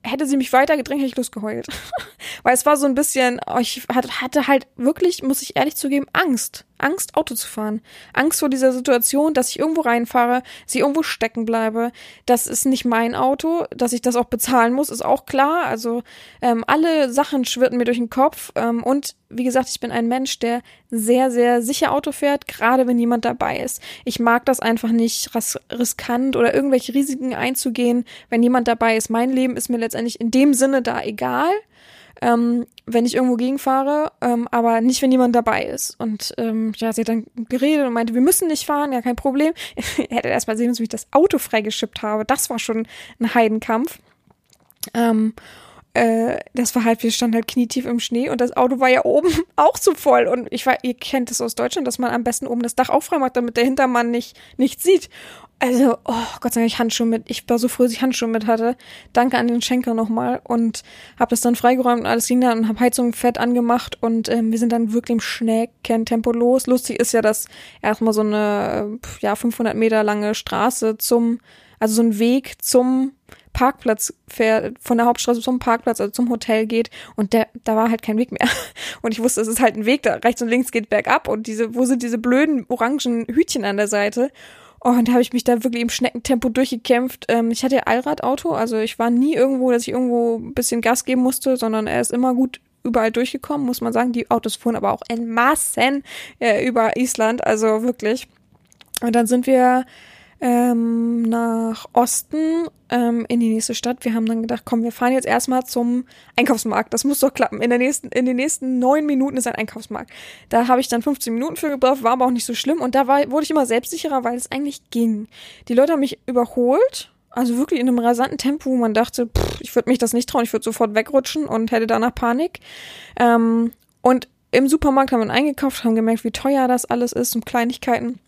hätte sie mich weitergedrängt, hätte ich losgeheult. [LAUGHS] Weil es war so ein bisschen, oh, ich hatte halt wirklich, muss ich ehrlich zugeben, Angst. Angst, Auto zu fahren. Angst vor dieser Situation, dass ich irgendwo reinfahre, sie irgendwo stecken bleibe. Das ist nicht mein Auto, dass ich das auch bezahlen muss, ist auch klar. Also ähm, alle Sachen schwirrten mir durch den Kopf. Ähm, und wie gesagt, ich bin ein Mensch, der sehr, sehr sicher Auto fährt, gerade wenn jemand dabei ist. Ich mag das einfach nicht riskant oder irgendwelche Risiken einzugehen, wenn jemand dabei ist. Mein Leben ist mir letztendlich in dem Sinne da egal ähm, wenn ich irgendwo gegenfahre, ähm, aber nicht, wenn jemand dabei ist. Und ähm, ja, sie hat dann geredet und meinte, wir müssen nicht fahren, ja, kein Problem. [LAUGHS] er hätte erst mal sehen müssen, wie ich das Auto freigeschippt habe. Das war schon ein Heidenkampf. Ähm, äh, das war halt, wir standen halt knietief im Schnee und das Auto war ja oben [LAUGHS] auch zu voll. Und ich war, ihr kennt es aus Deutschland, dass man am besten oben das Dach auch macht, damit der Hintermann nicht, nicht sieht. Also, oh Gott sei Dank, ich Handschuhe mit. Ich war so froh, dass ich Handschuhe mit hatte. Danke an den Schenker nochmal und habe das dann freigeräumt und alles ging dann und habe Heizung fett angemacht und ähm, wir sind dann wirklich im Schnäckentempo los. Lustig ist ja, dass erstmal so eine ja 500 Meter lange Straße zum, also so ein Weg zum Parkplatz fährt, von der Hauptstraße zum Parkplatz, also zum Hotel geht und der, da war halt kein Weg mehr. [LAUGHS] Und ich wusste, es ist halt ein Weg, da rechts und links geht bergab und diese, wo sind diese blöden orangen Hütchen an der Seite? Oh, und da habe ich mich da wirklich im Schneckentempo durchgekämpft. Ähm, ich hatte ja Allradauto, also ich war nie irgendwo, dass ich irgendwo ein bisschen Gas geben musste, sondern er ist immer gut überall durchgekommen, muss man sagen. Die Autos fuhren aber auch in Massen äh, über Island, also wirklich. Und dann sind wir ähm, nach Osten ähm, in die nächste Stadt. Wir haben dann gedacht, komm, wir fahren jetzt erstmal zum Einkaufsmarkt. Das muss doch klappen. In, der nächsten, in den nächsten neun Minuten ist ein Einkaufsmarkt. Da habe ich dann 15 Minuten für gebraucht, war aber auch nicht so schlimm. Und da war, wurde ich immer selbstsicherer, weil es eigentlich ging. Die Leute haben mich überholt. Also wirklich in einem rasanten Tempo, wo man dachte, pff, ich würde mich das nicht trauen, ich würde sofort wegrutschen und hätte danach Panik. Ähm, und im Supermarkt haben wir eingekauft, haben gemerkt, wie teuer das alles ist und Kleinigkeiten.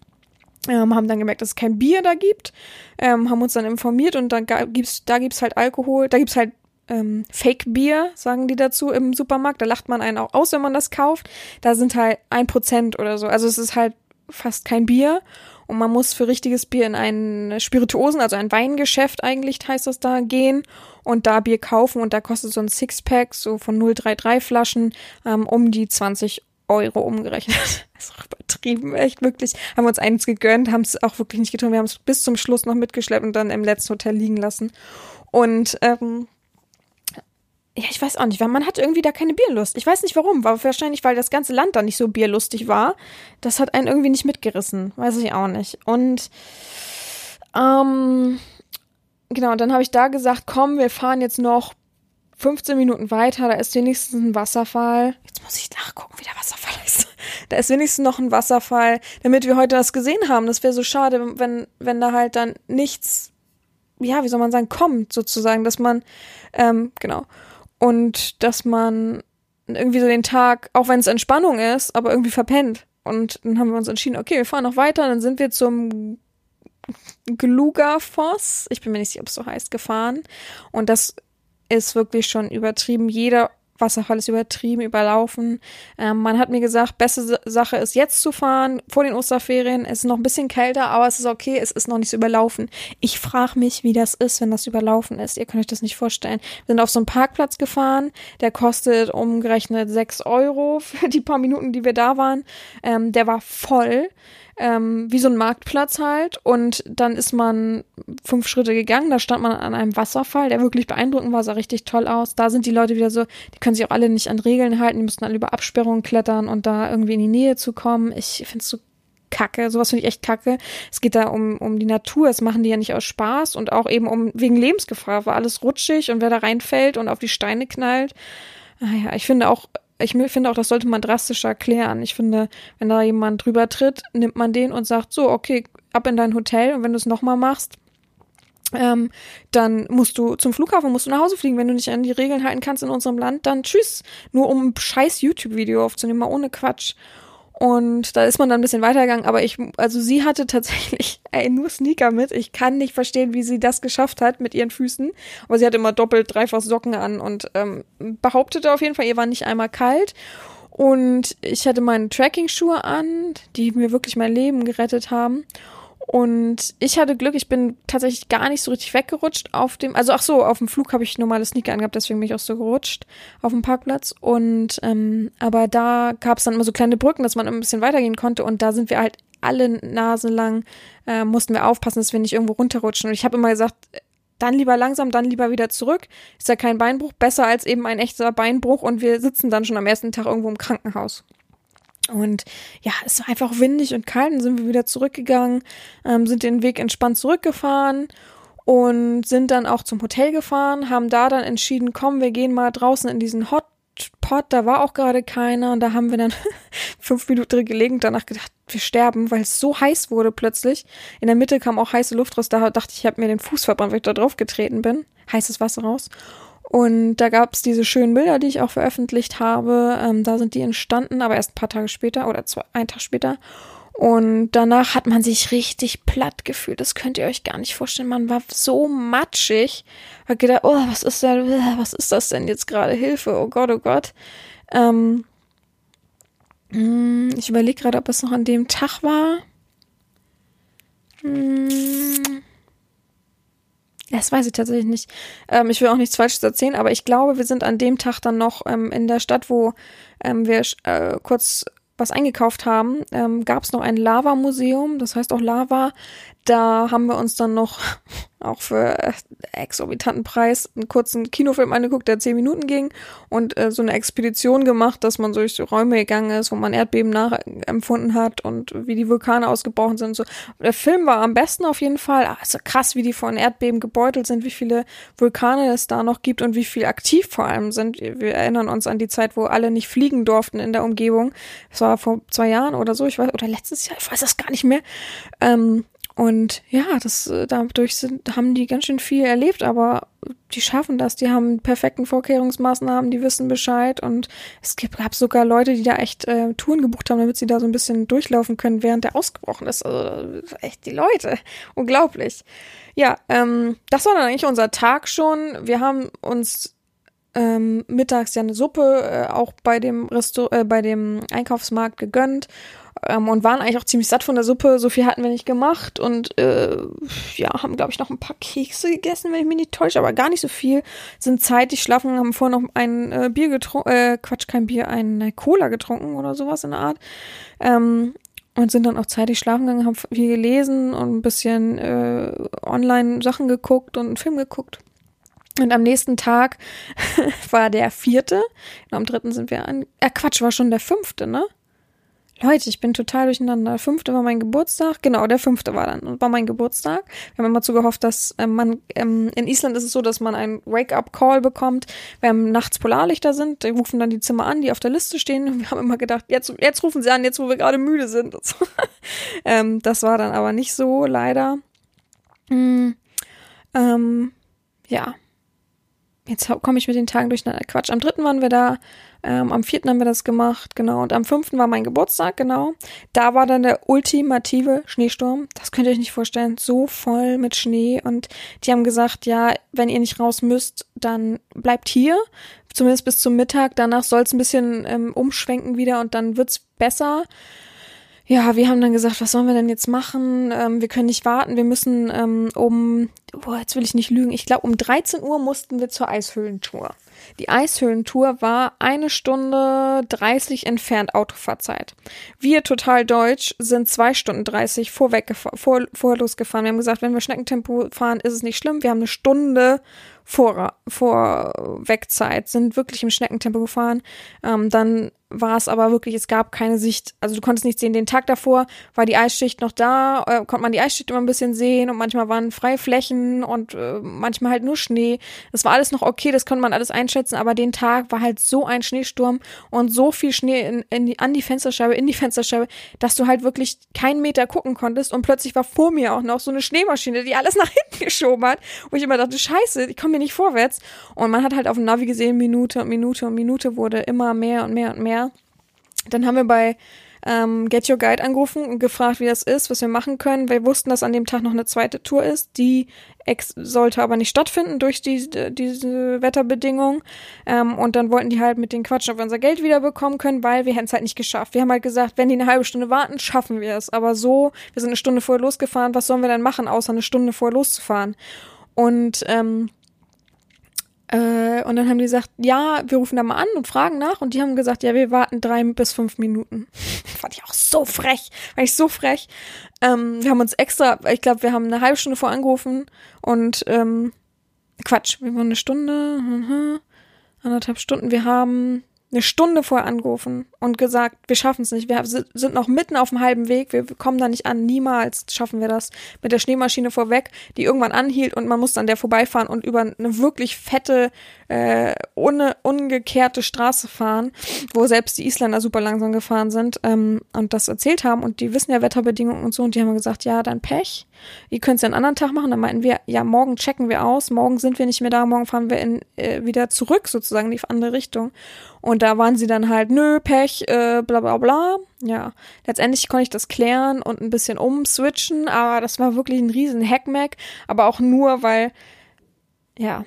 Ähm, haben dann gemerkt, dass es kein Bier da gibt, ähm, haben uns dann informiert und dann gibt's, da gibt's halt Alkohol, da gibt's halt ähm, Fake-Bier, sagen die dazu im Supermarkt. Da lacht man einen auch aus, wenn man das kauft. Da sind halt ein Prozent oder so. Also es ist halt fast kein Bier und man muss für richtiges Bier in ein Spirituosen, also ein Weingeschäft eigentlich heißt das da, gehen und da Bier kaufen und da kostet so ein Sixpack so von 033 Flaschen ähm, um die 20 Euro umgerechnet. Das [LAUGHS] ist auch übertrieben, echt wirklich. Haben wir uns eins gegönnt, haben es auch wirklich nicht getrunken. Wir haben es bis zum Schluss noch mitgeschleppt und dann im letzten Hotel liegen lassen. Und ähm, ja, ich weiß auch nicht, weil man hat irgendwie da keine Bierlust. Ich weiß nicht warum, war wahrscheinlich, weil das ganze Land da nicht so bierlustig war. Das hat einen irgendwie nicht mitgerissen, weiß ich auch nicht. Und ähm, genau, dann habe ich da gesagt, komm, wir fahren jetzt noch 15 Minuten weiter, da ist wenigstens ein Wasserfall. Jetzt muss ich nachgucken, wie der Wasserfall ist. [LAUGHS] Da ist wenigstens noch ein Wasserfall, damit wir heute das gesehen haben. Das wäre so schade, wenn, wenn da halt dann nichts, ja, wie soll man sagen, kommt, sozusagen, dass man, ähm, genau. Und dass man irgendwie so den Tag, auch wenn es Entspannung ist, aber irgendwie verpennt. Und dann haben wir uns entschieden, okay, wir fahren noch weiter, dann sind wir zum Glugafoss, ich bin mir nicht sicher, ob es so heißt, gefahren. Und das ist wirklich schon übertrieben. Jeder Wasserfall ist übertrieben, überlaufen. Ähm, man hat mir gesagt, beste Sache ist jetzt zu fahren, vor den Osterferien. Es ist noch ein bisschen kälter, aber es ist okay, es ist noch nicht so überlaufen. Ich frage mich, wie das ist, wenn das überlaufen ist. Ihr könnt euch das nicht vorstellen. Wir sind auf so einen Parkplatz gefahren, der kostet umgerechnet sechs Euro für die paar Minuten, die wir da waren. Ähm, der war voll ähm, wie so ein Marktplatz halt. Und dann ist man fünf Schritte gegangen, da stand man an einem Wasserfall, der wirklich beeindruckend war, sah richtig toll aus. Da sind die Leute wieder so, die können sich auch alle nicht an Regeln halten, die müssen alle über Absperrungen klettern und da irgendwie in die Nähe zu kommen. Ich finde es so kacke, sowas finde ich echt kacke. Es geht da um, um die Natur, das machen die ja nicht aus Spaß und auch eben um wegen Lebensgefahr, weil alles rutschig und wer da reinfällt und auf die Steine knallt. Naja, ah ich finde auch, ich finde auch, das sollte man drastischer klären. Ich finde, wenn da jemand drüber tritt, nimmt man den und sagt, so, okay, ab in dein Hotel und wenn du es nochmal machst, ähm, dann musst du zum Flughafen, musst du nach Hause fliegen. Wenn du nicht an die Regeln halten kannst in unserem Land, dann tschüss. Nur um ein scheiß YouTube-Video aufzunehmen, mal ohne Quatsch. Und da ist man dann ein bisschen weitergegangen, aber ich, also sie hatte tatsächlich, [LAUGHS] ey, nur Sneaker mit. Ich kann nicht verstehen, wie sie das geschafft hat mit ihren Füßen. Aber sie hat immer doppelt, dreifach Socken an und ähm, behauptete auf jeden Fall, ihr war nicht einmal kalt. Und ich hatte meine Tracking-Schuhe an, die mir wirklich mein Leben gerettet haben. Und ich hatte Glück, ich bin tatsächlich gar nicht so richtig weggerutscht auf dem, also ach so, auf dem Flug habe ich normale Sneaker angehabt, deswegen bin ich auch so gerutscht auf dem Parkplatz. Und ähm, aber da gab es dann immer so kleine Brücken, dass man ein bisschen weitergehen konnte. Und da sind wir halt alle Nasen lang, äh, mussten wir aufpassen, dass wir nicht irgendwo runterrutschen. Und ich habe immer gesagt, dann lieber langsam, dann lieber wieder zurück. Ist ja kein Beinbruch, besser als eben ein echter Beinbruch und wir sitzen dann schon am ersten Tag irgendwo im Krankenhaus. Und ja, es war einfach windig und kalt. Dann sind wir wieder zurückgegangen, ähm, sind den Weg entspannt zurückgefahren und sind dann auch zum Hotel gefahren, haben da dann entschieden, komm, wir gehen mal draußen in diesen Hotpot. Da war auch gerade keiner und da haben wir dann [LAUGHS] fünf Minuten drin gelegen und danach gedacht, wir sterben, weil es so heiß wurde plötzlich. In der Mitte kam auch heiße Luft raus. Da dachte ich, ich habe mir den Fuß verbrannt, weil ich da drauf getreten bin. Heißes Wasser raus. Und da gab es diese schönen Bilder, die ich auch veröffentlicht habe. Ähm, da sind die entstanden, aber erst ein paar Tage später oder zwei, einen Tag später. Und danach hat man sich richtig platt gefühlt. Das könnt ihr euch gar nicht vorstellen. Man war so matschig. Hat gedacht, oh, was ist denn, was ist das denn jetzt gerade? Hilfe, oh Gott, oh Gott. Ähm, hm, ich überlege gerade, ob es noch an dem Tag war. Hm, das weiß ich tatsächlich nicht. Ähm, ich will auch nichts Falsches erzählen, aber ich glaube, wir sind an dem Tag dann noch ähm, in der Stadt, wo ähm, wir äh, kurz was eingekauft haben, ähm, gab es noch ein Lava-Museum, das heißt auch Lava. Da haben wir uns dann noch [LAUGHS] auch für äh, exorbitanten Preis einen kurzen Kinofilm angeguckt, der zehn Minuten ging und äh, so eine Expedition gemacht, dass man durch so Räume gegangen ist, wo man Erdbeben nachempfunden hat und wie die Vulkane ausgebrochen sind. So. Der Film war am besten auf jeden Fall. Also krass, wie die von Erdbeben gebeutelt sind, wie viele Vulkane es da noch gibt und wie viel aktiv vor allem sind. Wir erinnern uns an die Zeit, wo alle nicht fliegen durften in der Umgebung. Das war vor zwei Jahren oder so, ich weiß, oder letztes Jahr, ich weiß das gar nicht mehr. Ähm, und ja, das äh, dadurch sind, haben die ganz schön viel erlebt, aber die schaffen das, die haben perfekten Vorkehrungsmaßnahmen, die wissen Bescheid und es gab sogar Leute, die da echt äh, Touren gebucht haben, damit sie da so ein bisschen durchlaufen können, während der ausgebrochen ist. Also echt die Leute, [LAUGHS] unglaublich. Ja, ähm, das war dann eigentlich unser Tag schon. Wir haben uns ähm, mittags ja eine Suppe äh, auch bei dem Resto äh, bei dem Einkaufsmarkt gegönnt ähm, und waren eigentlich auch ziemlich satt von der Suppe. So viel hatten wir nicht gemacht und äh, ja, haben, glaube ich, noch ein paar Kekse gegessen, wenn ich mich nicht täusche, aber gar nicht so viel. Sind zeitig schlafen, haben vorher noch ein äh, Bier getrunken, äh, Quatsch, kein Bier, ein Cola getrunken oder sowas in der Art. Ähm, und sind dann auch zeitig schlafen gegangen, haben viel gelesen und ein bisschen äh, online Sachen geguckt und einen Film geguckt. Und am nächsten Tag [LAUGHS] war der vierte. Und am dritten sind wir an. Äh, Quatsch, war schon der fünfte, ne? Leute, ich bin total durcheinander. Der fünfte war mein Geburtstag. Genau, der fünfte war dann war mein Geburtstag. Wir haben immer zu gehofft, dass ähm, man ähm, in Island ist es so, dass man einen Wake-up-Call bekommt, wenn nachts Polarlichter sind. Die rufen dann die Zimmer an, die auf der Liste stehen. Und wir haben immer gedacht, jetzt jetzt rufen sie an, jetzt wo wir gerade müde sind. [LAUGHS] ähm, das war dann aber nicht so, leider. Hm, ähm, ja, jetzt komme ich mit den Tagen durcheinander. Quatsch, am dritten waren wir da, ähm, am vierten haben wir das gemacht, genau. Und am fünften war mein Geburtstag, genau. Da war dann der ultimative Schneesturm. Das könnt ihr euch nicht vorstellen. So voll mit Schnee. Und die haben gesagt, ja, wenn ihr nicht raus müsst, dann bleibt hier. Zumindest bis zum Mittag. Danach soll es ein bisschen ähm, umschwenken wieder und dann wird's besser ja, wir haben dann gesagt, was sollen wir denn jetzt machen? Ähm, wir können nicht warten, wir müssen ähm, um, boah, jetzt will ich nicht lügen, ich glaube um 13 Uhr mussten wir zur Eishöhlentour. Die Eishöhlentour war eine Stunde 30 entfernt Autofahrzeit. Wir, total deutsch, sind zwei Stunden 30 vorweg vor, vor losgefahren. Wir haben gesagt, wenn wir Schneckentempo fahren, ist es nicht schlimm. Wir haben eine Stunde vor, vor Wegzeit, sind wirklich im Schneckentempo gefahren. Ähm, dann war es aber wirklich, es gab keine Sicht, also du konntest nicht sehen. Den Tag davor war die Eisschicht noch da, äh, konnte man die Eisschicht immer ein bisschen sehen und manchmal waren freie Flächen und äh, manchmal halt nur Schnee. Das war alles noch okay, das konnte man alles einschätzen, aber den Tag war halt so ein Schneesturm und so viel Schnee in, in die, an die Fensterscheibe, in die Fensterscheibe, dass du halt wirklich keinen Meter gucken konntest und plötzlich war vor mir auch noch so eine Schneemaschine, die alles [LAUGHS] nach hinten geschoben hat, wo ich immer dachte, scheiße, ich komme hier nicht vorwärts. Und man hat halt auf dem Navi gesehen, Minute und Minute und Minute wurde immer mehr und mehr und mehr. Dann haben wir bei ähm, Get Your Guide angerufen und gefragt, wie das ist, was wir machen können. Wir wussten, dass an dem Tag noch eine zweite Tour ist. Die ex sollte aber nicht stattfinden durch die, diese Wetterbedingungen. Ähm, und dann wollten die halt mit den Quatschen, ob wir unser Geld wiederbekommen können, weil wir hätten es halt nicht geschafft. Wir haben halt gesagt, wenn die eine halbe Stunde warten, schaffen wir es. Aber so, wir sind eine Stunde vorher losgefahren, was sollen wir denn machen, außer eine Stunde vorher loszufahren? Und ähm, äh, und dann haben die gesagt, ja, wir rufen da mal an und fragen nach. Und die haben gesagt, ja, wir warten drei bis fünf Minuten. [LAUGHS] Fand ich auch so frech. Fand ich so frech. Ähm, wir haben uns extra, ich glaube, wir haben eine halbe Stunde vor angerufen und ähm, Quatsch, wir waren eine Stunde, uh, anderthalb Stunden. Wir haben eine Stunde vorher angerufen und gesagt, wir schaffen es nicht. Wir sind noch mitten auf dem halben Weg. Wir kommen da nicht an. Niemals schaffen wir das. Mit der Schneemaschine vorweg, die irgendwann anhielt und man muss dann der vorbeifahren und über eine wirklich fette äh, ohne ungekehrte Straße fahren, wo selbst die Isländer super langsam gefahren sind ähm, und das erzählt haben und die wissen ja Wetterbedingungen und so und die haben gesagt, ja, dann Pech. Ihr könnt es ja einen anderen Tag machen. Dann meinten wir, ja, morgen checken wir aus, morgen sind wir nicht mehr da, morgen fahren wir in, äh, wieder zurück sozusagen in die andere Richtung. Und da waren sie dann halt, nö, Pech, äh, bla bla bla. Ja, letztendlich konnte ich das klären und ein bisschen umswitchen, aber das war wirklich ein riesen Hackmack, aber auch nur, weil, ja,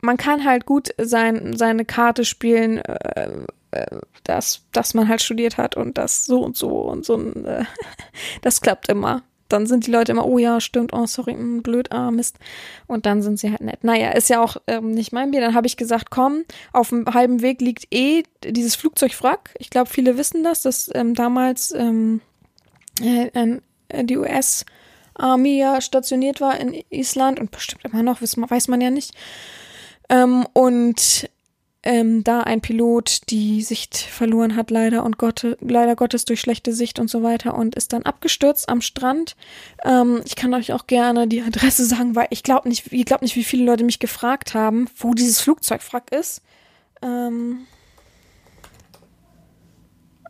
man kann halt gut sein, seine Karte spielen, äh, äh, dass, dass man halt studiert hat und das so und so und so. Äh, [LAUGHS] das klappt immer. Dann sind die Leute immer, oh ja, stimmt, oh sorry, mh, hm, blöd, ah Mist. Und dann sind sie halt nett. Naja, ist ja auch ähm, nicht mein Bier. Dann habe ich gesagt, komm, auf dem halben Weg liegt eh dieses Flugzeugwrack. Ich glaube, viele wissen das, dass ähm, damals ähm, äh, die US Army ja stationiert war in Island und bestimmt immer noch, weiß man ja nicht. Ähm, und ähm, da ein Pilot die Sicht verloren hat, leider und Gott, leider Gottes durch schlechte Sicht und so weiter und ist dann abgestürzt am Strand. Ähm, ich kann euch auch gerne die Adresse [LAUGHS] sagen, weil ich glaube nicht, ich nicht, wie viele Leute mich gefragt haben, wo dieses Flugzeugwrack ist. Ähm,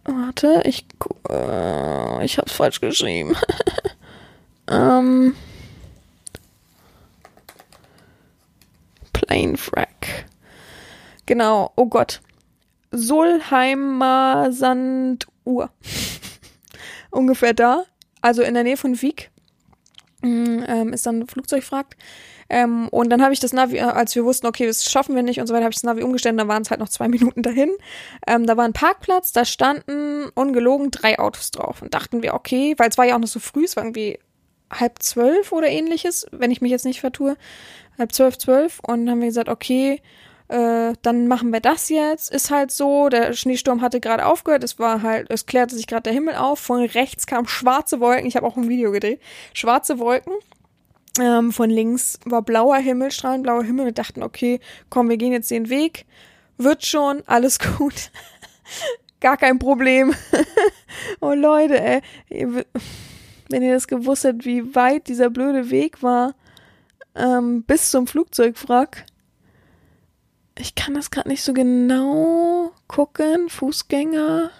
warte, ich, äh, ich hab's falsch geschrieben. [LAUGHS] ähm, Genau, oh Gott. Solheimer Sanduhr. [LAUGHS] Ungefähr da. Also in der Nähe von Wieg. mm, ähm, ist dann Flugzeugfragt. Ähm, und dann habe ich das Navi, äh, als wir wussten, okay, das schaffen wir nicht und so weiter, habe ich das Navi umgestellt, da waren es halt noch zwei [LAUGHS] Minuten dahin. Ähm, da war ein Parkplatz, da standen ungelogen drei Autos drauf und dachten wir, okay, weil es war ja auch noch so früh, es war irgendwie halb zwölf oder ähnliches, wenn ich mich jetzt nicht vertue. Halb zwölf, zwölf. Und dann haben wir gesagt, okay, äh, dann machen wir das jetzt. Ist halt so, der Schneesturm hatte gerade aufgehört, es war halt, es klärte sich gerade der Himmel auf. Von rechts kamen schwarze Wolken, ich habe auch ein Video gedreht. Schwarze Wolken. Ähm, von links war blauer Himmel, strahlend blauer Himmel. Wir dachten, okay, komm, wir gehen jetzt den Weg. Wird schon, alles [LAUGHS] gut. Gar kein Problem. [LAUGHS] oh Leute, ey wenn ihr das gewusst hättet, wie weit dieser blöde Weg war ähm, bis zum Flugzeugwrack. Ich kann das gerade nicht so genau gucken. Fußgänger.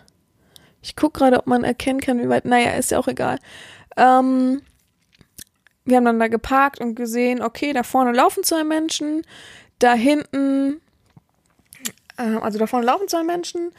Ich gucke gerade, ob man erkennen kann, wie weit. Naja, ist ja auch egal. Ähm, wir haben dann da geparkt und gesehen, okay, da vorne laufen zwei Menschen, da hinten, äh, also da vorne laufen zwei Menschen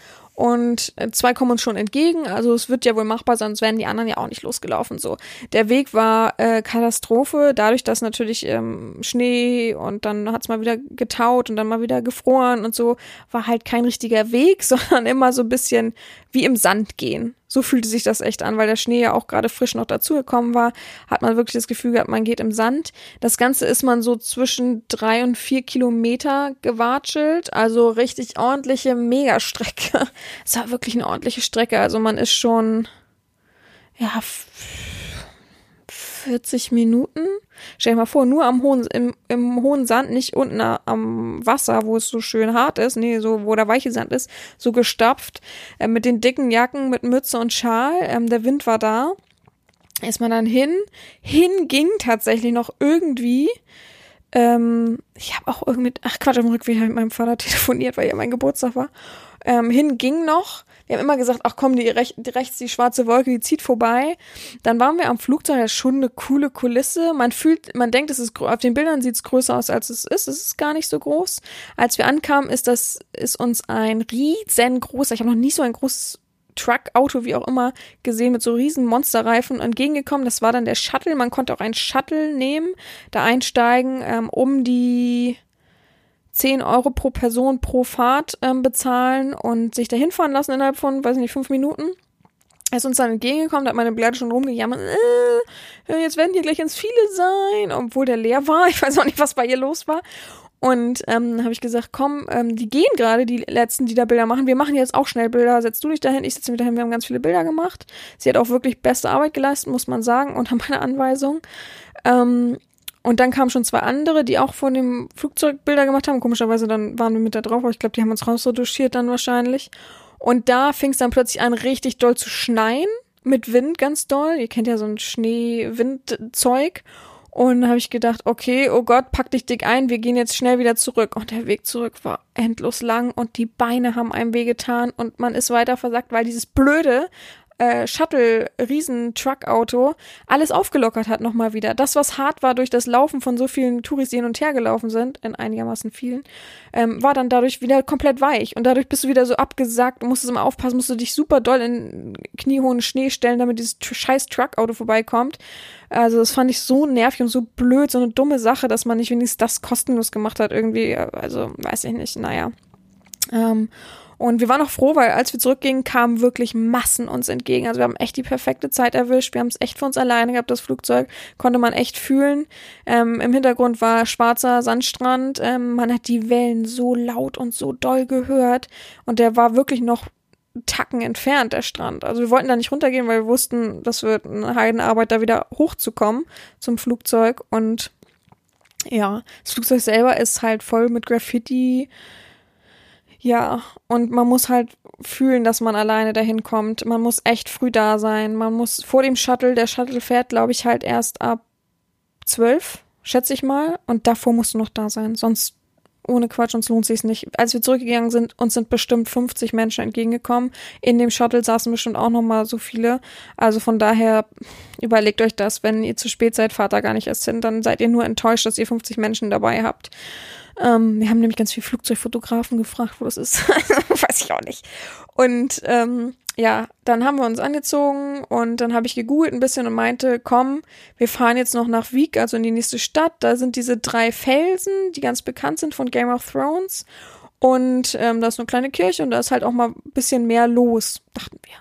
und äh, zwei kommen uns schon entgegen. Also es wird ja wohl machbar, sonst wären die anderen ja auch nicht losgelaufen. So, der Weg war äh, Katastrophe, dadurch, dass natürlich ähm, Schnee und dann hat's mal wieder getaut und dann mal wieder gefroren und so, war halt kein richtiger Weg, [LAUGHS] sondern immer so ein bisschen wie im Sand gehen. So fühlte sich das echt an, weil der Schnee ja auch gerade frisch noch dazugekommen war, hat man wirklich das Gefühl gehabt, man geht im Sand. Das Ganze ist man so zwischen drei und vier Kilometer gewatschelt, also richtig ordentliche Megastrecke. [LAUGHS] Es war wirklich eine ordentliche Strecke, also man ist schon, ja, 40 Minuten. Stell dir mal vor, nur am hohen, im, im hohen Sand, nicht unten am Wasser, wo es so schön hart ist, nee, so, wo der weiche Sand ist, so gestapft, äh, mit den dicken Jacken, mit Mütze und Schal, ähm, der Wind war da. Ist man dann hin, hinging tatsächlich noch irgendwie, ähm, ich habe auch irgendwie, ach Quatsch, am Rückweg habe ich mit meinem Vater [LAUGHS] telefoniert, weil ja mein Geburtstag war. Ähm, hinging noch, wir haben immer gesagt, ach komm, die, rech die rechts die schwarze Wolke, die zieht vorbei. Dann waren wir am Flugzeug, das ist schon eine coole Kulisse. Man fühlt, man denkt, es ist auf den Bildern sieht es größer aus, als es ist. Es ist gar nicht so groß. Als wir ankamen, ist das ist uns ein riesengroßer, ich habe noch nie so ein großes Truck, Auto, wie auch immer, gesehen mit so riesen Monsterreifen entgegengekommen. Das war dann der Shuttle. Man konnte auch einen Shuttle nehmen, da einsteigen, ähm, um die 10 Euro pro Person pro Fahrt ähm, bezahlen und sich da hinfahren lassen innerhalb von, weiß nicht, fünf Minuten. Er ist uns dann entgegengekommen, da hat meine Begleiter schon rumgejammert, äh, jetzt werden hier gleich ganz viele sein, obwohl der leer war. [LAUGHS] Ich weiß auch nicht, was bei ihr los war. Und ähm, habe ich gesagt, komm, ähm, die gehen gerade, die letzten, die da Bilder machen. Wir machen jetzt auch schnell Bilder. Setz du dich dahin, ich sitze mit dahin. Wir haben ganz viele Bilder gemacht. Sie hat auch wirklich beste Arbeit geleistet, muss man sagen, unter [LAUGHS] meiner Anweisung. Ähm, und dann kamen schon zwei andere, die auch von dem Flugzeug Bilder gemacht haben. Komischerweise dann waren wir mit da drauf, aber ich glaube, die haben uns rausretuschiert dann wahrscheinlich. Und da fing es dann plötzlich an, richtig doll zu schneien. Mit Wind ganz doll. Ihr kennt ja so ein Schnee-Wind-Zeug. Und habe ich gedacht, okay, oh Gott, pack dich dick ein, wir gehen jetzt schnell wieder zurück. Und der Weg zurück war endlos lang und die Beine haben einem wehgetan und man ist weiter versagt, weil dieses blöde äh, Shuttle, Riesen-Truck-Auto alles aufgelockert hat nochmal wieder. Das, was hart war durch das Laufen von so vielen Touris, die hin und her gelaufen sind, in einigermaßen vielen, ähm, war dann dadurch wieder komplett weich. Und dadurch bist du wieder so abgesackt, musstest immer aufpassen, musst du dich super doll in kniehohen Schnee stellen, damit dieses scheiß Truck-Auto vorbeikommt. Also das fand ich so nervig und so blöd, so eine dumme Sache, dass man nicht wenigstens das kostenlos gemacht hat irgendwie. Also weiß ich nicht, naja. Ähm, und wir waren auch froh, weil als wir zurückgingen, kamen wirklich Massen uns entgegen. Also wir haben echt die perfekte Zeit erwischt. Wir haben es echt für uns alleine gehabt, das Flugzeug. Konnte man echt fühlen. Ähm, Im Hintergrund war schwarzer Sandstrand. Ähm, man hat die Wellen so laut und so doll gehört. Und der war wirklich noch Tacken entfernt, der Strand. Also wir wollten da nicht runtergehen, weil wir wussten, das wird eine Heidenarbeit, da wieder hochzukommen zum Flugzeug. Und ja, das Flugzeug selber ist halt voll mit Graffiti ja, und man muss halt fühlen, dass man alleine dahin kommt. Man muss echt früh da sein. Man muss vor dem Shuttle, der Shuttle fährt, glaube ich, halt erst ab zwölf, schätze ich mal. Und davor musst du noch da sein. Sonst ohne Quatsch, uns lohnt sich's nicht. Als wir zurückgegangen sind, uns sind bestimmt 50 Menschen entgegengekommen. In dem Shuttle saßen bestimmt auch noch mal so viele. Also von daher überlegt euch das, wenn ihr zu spät seid, fahrt da gar nicht erst hin, dann seid ihr nur enttäuscht, dass ihr 50 Menschen dabei habt. Ähm, wir haben nämlich ganz viele Flugzeugfotografen gefragt, wo das ist. [LAUGHS] Weiß ich auch nicht. Und ähm, ja, dann haben wir uns angezogen und dann habe ich gegoogelt ein bisschen und meinte, komm, wir fahren jetzt noch nach Wieg, also in die nächste Stadt. Da sind diese drei Felsen, die ganz bekannt sind von Game of Thrones. Und ähm, da ist eine kleine Kirche und da ist halt auch mal ein bisschen mehr los, dachten wir.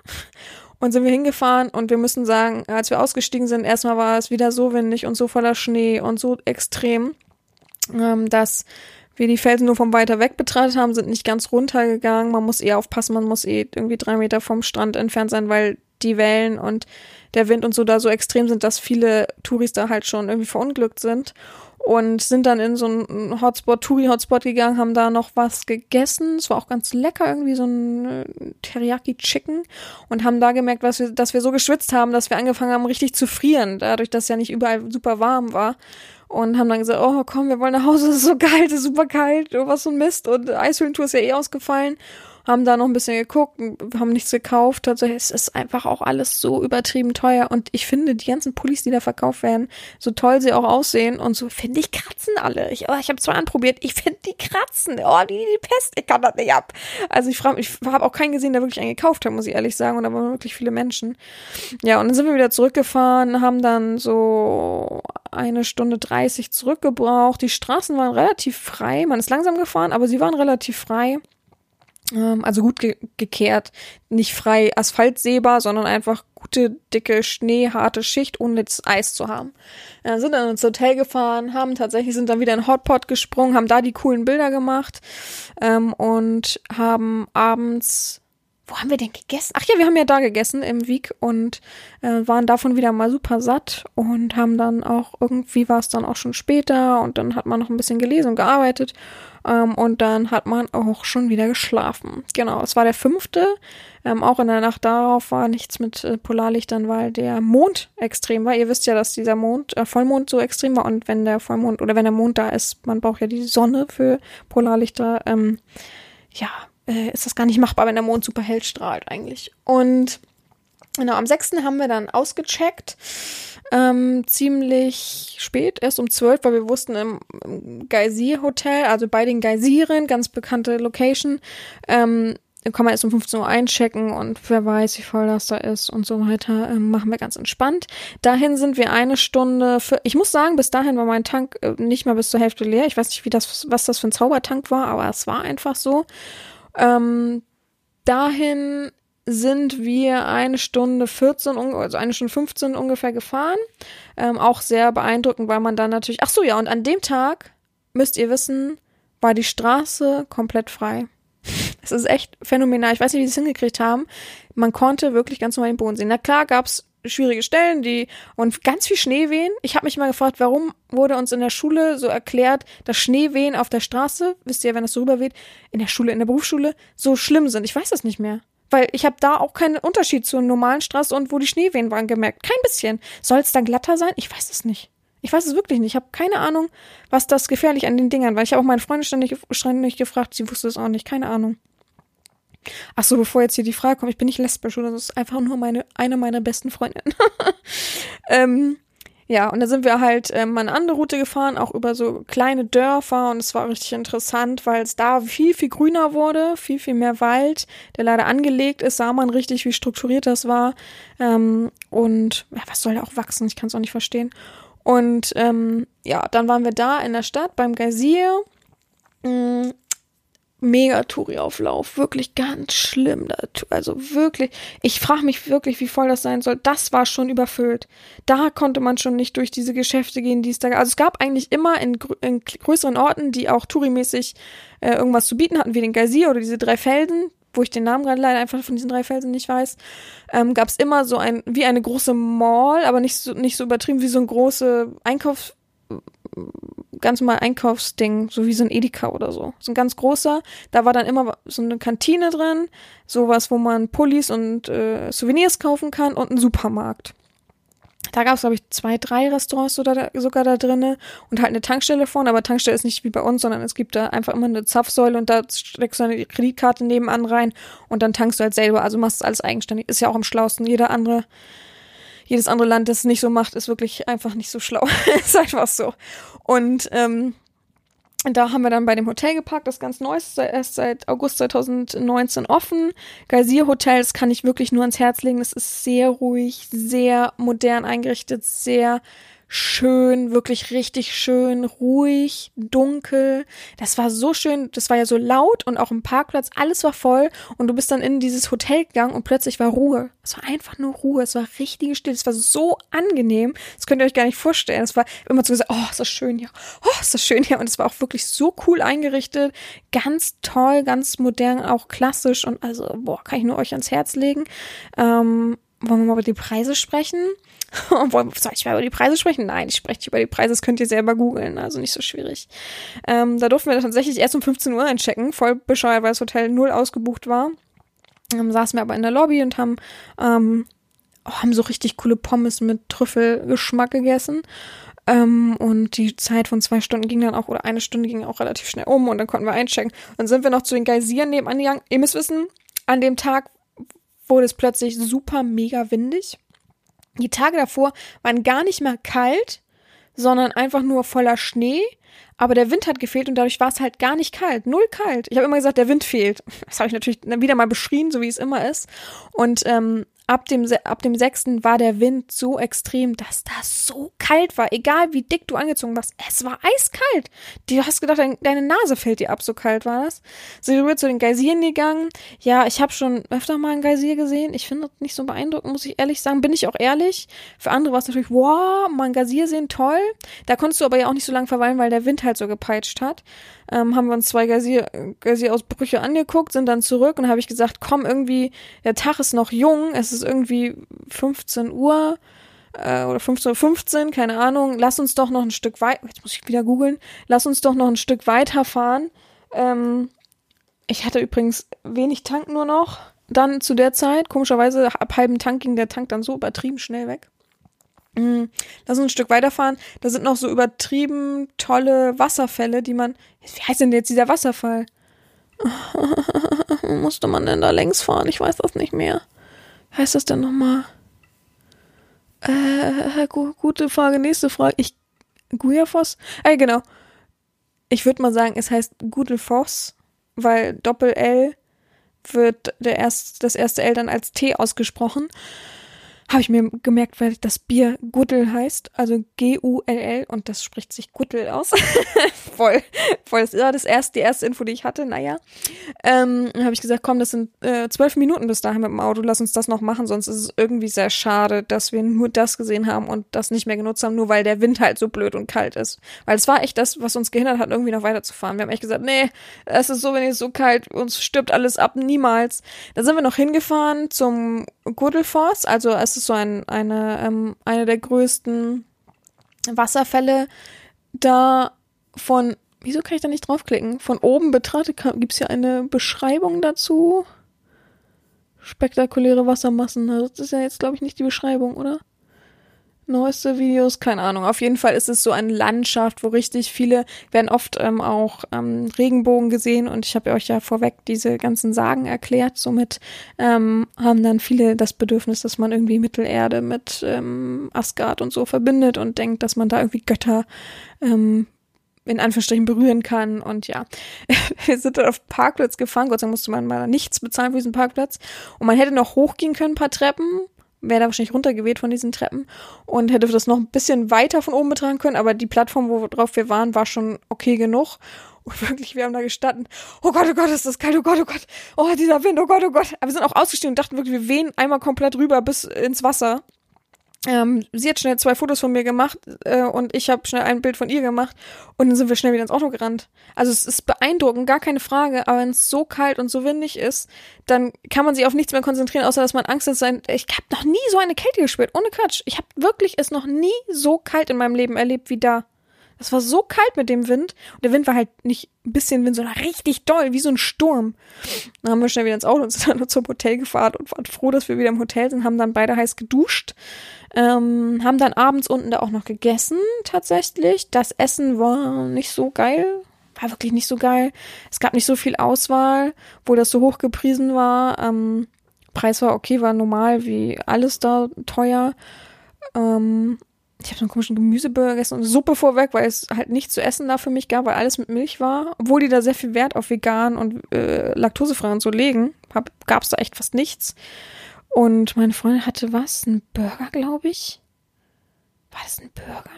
Und sind wir hingefahren und wir müssen sagen, als wir ausgestiegen sind, erstmal war es wieder so windig und so voller Schnee und so extrem, ähm, dass wir die Felsen nur von weiter weg betrachtet haben, sind nicht ganz runtergegangen. Man muss eher aufpassen, man muss eh irgendwie drei Meter vom Strand entfernt sein, weil die Wellen und der Wind und so da so extrem sind, dass viele Touris da halt schon irgendwie verunglückt sind und sind dann in so einen Hotspot, Touri-Hotspot gegangen, haben da noch was gegessen. Es war auch ganz lecker, irgendwie so ein äh, Teriyaki-Chicken und haben da gemerkt, was wir, dass wir so geschwitzt haben, dass wir angefangen haben, richtig zu frieren, dadurch, dass ja nicht überall super warm war. Und haben dann gesagt, oh komm, wir wollen nach Hause, es [LAUGHS] ist so kalt, es ist super kalt, oh, was so ein Mist. Und Eishöhlentour ist ja eh ausgefallen haben da noch ein bisschen geguckt, haben nichts gekauft. Also es ist einfach auch alles so übertrieben teuer. Und ich finde, die ganzen Pullis, die da verkauft werden, so toll sie auch aussehen und so, finde ich, kratzen alle. Ich, oh, ich habe zwar anprobiert, ich finde die kratzen. Oh, die, die Pest, ich kann das nicht ab. Also ich frage ich habe auch keinen gesehen, der wirklich einen gekauft hat, muss ich ehrlich sagen. Und da waren wirklich viele Menschen. Ja, und dann sind wir wieder zurückgefahren, haben dann so eine Stunde dreißig zurückgebraucht. Die Straßen waren relativ frei. Man ist langsam gefahren, aber sie waren relativ frei. Ähm, also gut ge gekehrt, nicht frei Asphalt sehbar, sondern einfach gute, dicke, schneeharte Schicht, ohne das Eis zu haben. Äh, sind dann ins Hotel gefahren, haben tatsächlich, sind dann wieder in Hotpot gesprungen, haben da die coolen Bilder gemacht ähm, und haben abends wo haben wir denn gegessen? Ach ja, wir haben ja da gegessen im Wieg und äh, waren davon wieder mal super satt und haben dann auch irgendwie war es dann auch schon später und dann hat man noch ein bisschen gelesen und gearbeitet ähm, und dann hat man auch schon wieder geschlafen. Genau, es war der fünfte. Ähm, auch in der Nacht darauf war nichts mit äh, Polarlichtern, weil der Mond extrem war. Ihr wisst ja, dass dieser Mond, äh, Vollmond so extrem war und wenn der Vollmond oder wenn der Mond da ist, man braucht ja die Sonne für Polarlichter. Ähm, ja, äh, ist das gar nicht machbar, wenn der Mond super hell strahlt eigentlich. Und genau, am 6. haben wir dann ausgecheckt. Ähm, ziemlich spät, erst um 12, weil wir wussten im, Geysir Hotel, also bei den Geysiren, ganz bekannte Location, ähm, kann man erst um 15 Uhr einchecken und wer weiß, wie voll das da ist und so weiter. Ähm, machen wir ganz entspannt. Dahin sind wir eine Stunde für, ich muss sagen, bis dahin war mein Tank äh, nicht mal bis zur Hälfte leer. Ich weiß nicht, wie das, was das für ein Zaubertank war, aber es war einfach so. Ähm, dahin sind wir eine Stunde 14, also eine Stunde 15 ungefähr gefahren. Ähm, auch sehr beeindruckend, weil man dann natürlich, ach so, ja, und an dem Tag, müsst ihr wissen, war die Straße komplett frei. [LAUGHS] Es ist echt phänomenal. Ich weiß nicht, wie sie es hingekriegt haben. Man konnte wirklich ganz normal den Boden sehen. Na klar gab's schwierige Stellen, die und ganz viel Schneewehen. Ich habe mich mal gefragt, warum wurde uns in der Schule so erklärt, dass Schneewehen auf der Straße, wisst ihr, wenn das so rüberweht, in der Schule, in der Berufsschule so schlimm sind. Ich weiß das nicht mehr. Weil ich habe da auch keinen Unterschied zur normalen Straße und wo die Schneewehen waren gemerkt. Kein bisschen. Soll es dann glatter sein? Ich weiß es nicht. Ich weiß es wirklich nicht. Ich habe keine Ahnung, was das gefährlich an den Dingern war. Ich habe auch meine Freundin ständig, ständig gefragt, sie wusste es auch nicht. Keine Ahnung. Ach so, bevor jetzt hier die Frage kommt, ich bin nicht lesbisch oder das ist einfach nur meine, eine meiner besten Freundinnen. [LAUGHS] ähm, ja, und da sind wir halt ähm, eine andere Route gefahren, auch über so kleine Dörfer und es war richtig interessant, weil es da viel, viel grüner wurde, viel, viel mehr Wald, der leider angelegt ist, sah man richtig, wie strukturiert das war. Ähm, und ja, was soll da auch wachsen? Ich kann es auch nicht verstehen. Und ähm, ja, dann waren wir da in der Stadt beim Geysir. Mm, mega Touri-Auflauf. Wirklich ganz schlimm. Also wirklich, ich frage mich wirklich, wie voll das sein soll. Das war schon überfüllt. Da konnte man schon nicht durch diese Geschäfte gehen, die es da gab. Also es gab eigentlich immer in, in größeren Orten, die auch Touri-mäßig äh, irgendwas zu bieten hatten, wie den Geysir oder diese drei Felsen, wo ich den Namen gerade leider einfach von diesen drei Felsen nicht weiß, ähm, gab es immer so ein, wie eine große Mall, aber nicht so, nicht so übertrieben wie so ein große Einkaufs ganz normal Einkaufsding, so wie so ein Edeka oder so. So ein ganz großer. Da war dann immer so eine Kantine drin, sowas, wo man Pullis und äh, Souvenirs kaufen kann und ein Supermarkt. Da gab es, glaube ich, zwei, drei Restaurants sogar da, sogar da drinnen und halt eine Tankstelle vorne, aber Tankstelle ist nicht wie bei uns, sondern es gibt da einfach immer eine Zapfsäule und da steckst du eine Kreditkarte nebenan rein und dann tankst du halt selber. Also machst du alles eigenständig. Ist ja auch am schlausten. Jeder andere jedes andere Land, das es nicht so macht, ist wirklich einfach nicht so schlau. [LAUGHS] ist einfach so. Und ähm, da haben wir dann bei dem Hotel geparkt, das ganz neu ist, erst seit August 2019 offen. Geysir Hotel, das kann ich wirklich nur ans Herz legen. Das ist sehr ruhig, sehr modern eingerichtet, sehr schön, wirklich richtig schön, ruhig, dunkel. Das war so schön, das war ja so laut und auch im Parkplatz, alles war voll und du bist dann in dieses Hotel gegangen und plötzlich war Ruhe. Es war einfach nur Ruhe, es war richtige Stille, es war so angenehm, das könnt ihr euch gar nicht vorstellen. Es war immer so gesagt, oh, ist das schön hier, oh, ist das schön hier und es war auch wirklich so cool eingerichtet, ganz toll, ganz modern, auch klassisch und also, boah, kann ich nur euch ans Herz legen. Ähm, wollen wir mal über die Preise sprechen? [LAUGHS] Soll ich mal über die Preise sprechen? Nein, ich spreche nicht über die Preise, das könnt ihr selber googeln, also nicht so schwierig. Ähm, da durften wir tatsächlich erst um 15 Uhr einchecken, voll bescheuert, weil das Hotel null ausgebucht war. Ähm, saßen wir aber in der Lobby und haben, ähm, oh, haben so richtig coole Pommes mit Trüffelgeschmack gegessen. Ähm, und die Zeit von zwei Stunden ging dann auch, oder eine Stunde ging auch relativ schnell um und dann konnten wir einchecken. Dann sind wir noch zu den Geysiren nebenan gegangen. Ihr müsst wissen, an dem Tag wurde es plötzlich super mega windig. Die Tage davor waren gar nicht mehr kalt, sondern einfach nur voller Schnee. Aber der Wind hat gefehlt und dadurch war es halt gar nicht kalt. Null kalt. Ich habe immer gesagt, der Wind fehlt. [LAUGHS] Das habe ich natürlich wieder mal beschrien, so wie es immer ist. Und ähm, ab dem, ab dem 6. war der Wind so extrem, dass das so kalt war. Egal wie dick du angezogen warst, es war eiskalt. Du hast gedacht, dein, deine Nase fällt dir ab, so kalt war das. Sind wir zu den Geysiren gegangen. Ja, ich habe schon öfter mal einen Geysir gesehen. Ich finde das nicht so beeindruckend, muss ich ehrlich sagen. Bin ich auch ehrlich. Für andere war es natürlich, wow, mal einen Geysir sehen, toll. Da konntest du aber ja auch nicht so lange verweilen, weil der Wind halt so gepeitscht hat ähm, haben wir uns zwei Geysir-Ausbrüche angeguckt, sind dann zurück und habe ich gesagt, komm, irgendwie, der Tag ist noch jung, es ist irgendwie 15 Uhr äh, oder 15.15 Uhr, 15, keine Ahnung, lass uns doch noch ein Stück weit, jetzt muss ich wieder googeln, lass uns doch noch ein Stück weiterfahren. Ähm, ich hatte übrigens wenig Tank nur noch. Dann zu der Zeit, komischerweise, ab halben Tank ging der Tank dann so übertrieben schnell weg. Mhm. Lass uns ein Stück weiterfahren. Da sind noch so übertrieben tolle Wasserfälle, die man. Wie heißt denn jetzt dieser Wasserfall? [LAUGHS] Musste man denn da längs fahren? Ich weiß das nicht mehr. Wie heißt das denn nochmal? Äh, gu gute Frage. Nächste Frage. Ich. Guyafoss? Äh, genau. Ich würde mal sagen, es heißt Gudelfoss, weil Doppel-L wird der erst, das erste L dann als T ausgesprochen habe ich mir gemerkt, weil das Bier Guddel heißt, also G-U-L-L und das spricht sich Guddel aus. [LAUGHS] voll, voll. Das war das erste, die erste Info, die ich hatte. Naja, ähm, habe ich gesagt, komm, das sind äh, zwölf Minuten bis dahin mit dem Auto, lass uns das noch machen, sonst ist es irgendwie sehr schade, dass wir nur das gesehen haben und das nicht mehr genutzt haben, nur weil der Wind halt so blöd und kalt ist. Weil es war echt das, was uns gehindert hat, irgendwie noch weiterzufahren. Wir haben echt gesagt, nee, es ist so, wenn es so kalt, uns stirbt alles ab, niemals. Dann sind wir noch hingefahren zum Guddelforst, also es ist so ein, eine, ähm, eine der größten Wasserfälle da von, wieso kann ich da nicht draufklicken? Von oben betrachtet gibt es hier eine Beschreibung dazu. Spektakuläre Wassermassen. Das ist ja jetzt, glaube ich, nicht die Beschreibung, oder? Neueste Videos, keine Ahnung. Auf jeden Fall ist es so eine Landschaft, wo richtig viele, werden oft ähm, auch ähm, Regenbogen gesehen und ich habe euch ja vorweg diese ganzen Sagen erklärt. Somit ähm, haben dann viele das Bedürfnis, dass man irgendwie Mittelerde mit ähm, Asgard und so verbindet und denkt, dass man da irgendwie Götter ähm, in Anführungsstrichen berühren kann. Und ja, [LAUGHS] wir sind dann auf Parkplatz gefahren. Gott sei Dank musste man mal nichts bezahlen für diesen Parkplatz. Und man hätte noch hochgehen können, ein paar Treppen wäre da wahrscheinlich runtergeweht von diesen Treppen und hätte das noch ein bisschen weiter von oben betragen können, aber die Plattform, worauf wir waren, war schon okay genug. [LAUGHS] Und wirklich, wir haben da gestanden. Oh Gott, oh Gott, ist das kalt, oh Gott, oh Gott. Oh, dieser Wind, oh Gott, oh Gott. Aber wir sind auch ausgestiegen und dachten wirklich, wir wehen einmal komplett rüber bis ins Wasser. Ähm, sie hat schnell zwei Fotos von mir gemacht äh, und ich habe schnell ein Bild von ihr gemacht und dann sind wir schnell wieder ins Auto gerannt. Also es ist beeindruckend, gar keine Frage, aber wenn es so kalt und so windig ist, dann kann man sich auf nichts mehr konzentrieren, außer dass man Angst hat. Sein. Ich habe noch nie so eine Kälte gespürt, ohne Quatsch. Ich habe wirklich es noch nie so kalt in meinem Leben erlebt wie da. Es war so kalt mit dem Wind. Und der Wind war halt nicht ein bisschen Wind, sondern richtig doll, wie so ein Sturm. Dann haben wir schnell wieder ins Auto und [LAUGHS] sind dann zum Hotel gefahren und waren froh, dass wir wieder im Hotel sind, haben dann beide heiß geduscht. Ähm, haben dann abends unten da auch noch gegessen, tatsächlich. Das Essen war nicht so geil. War wirklich nicht so geil. Es gab nicht so viel Auswahl, wo das so hoch gepriesen war. Ähm, Preis war okay, war normal, wie alles da teuer. Ähm, ich habe so einen komischen Gemüseburger gegessen und Suppe vorweg, weil es halt nichts zu essen da für mich gab, weil alles mit Milch war. Obwohl die da sehr viel Wert auf vegan und äh, laktosefrei und so legen, gab es da echt fast nichts. Und meine Freundin hatte was? Ein Burger, glaube ich. War das ein Burger?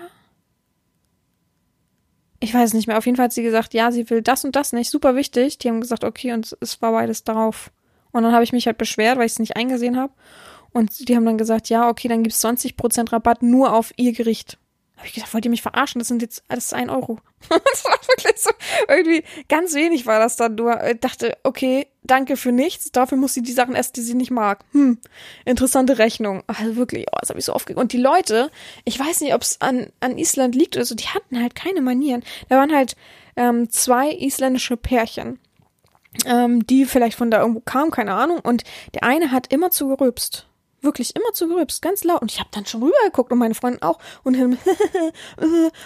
Ich weiß nicht mehr. Auf jeden Fall hat sie gesagt, ja, sie will das und das nicht. Super wichtig. Die haben gesagt, okay, und es war beides drauf. Und dann habe ich mich halt beschwert, weil ich es nicht eingesehen habe. Und die haben dann gesagt, ja, okay, dann gibt es 20% Rabatt nur auf ihr Gericht. Habe ich gesagt, wollt ihr mich verarschen? Das sind jetzt, ist ein Euro. [LAUGHS] das war wirklich so, irgendwie ganz wenig war das dann nur. Ich dachte, okay, danke für nichts. Dafür muss sie die Sachen essen, die sie nicht mag. Hm, interessante Rechnung. Also wirklich, oh, das habe ich so aufgeregt. Und die Leute, ich weiß nicht, ob es an, an Island liegt oder so, die hatten halt keine Manieren. Da waren halt ähm, zwei isländische Pärchen, ähm, die vielleicht von da irgendwo kamen, keine Ahnung. Und der eine hat immer zu gerübst wirklich immer zu gerübst, ganz laut. Und ich habe dann schon rübergeguckt und meine Freundin auch. Und, [LAUGHS]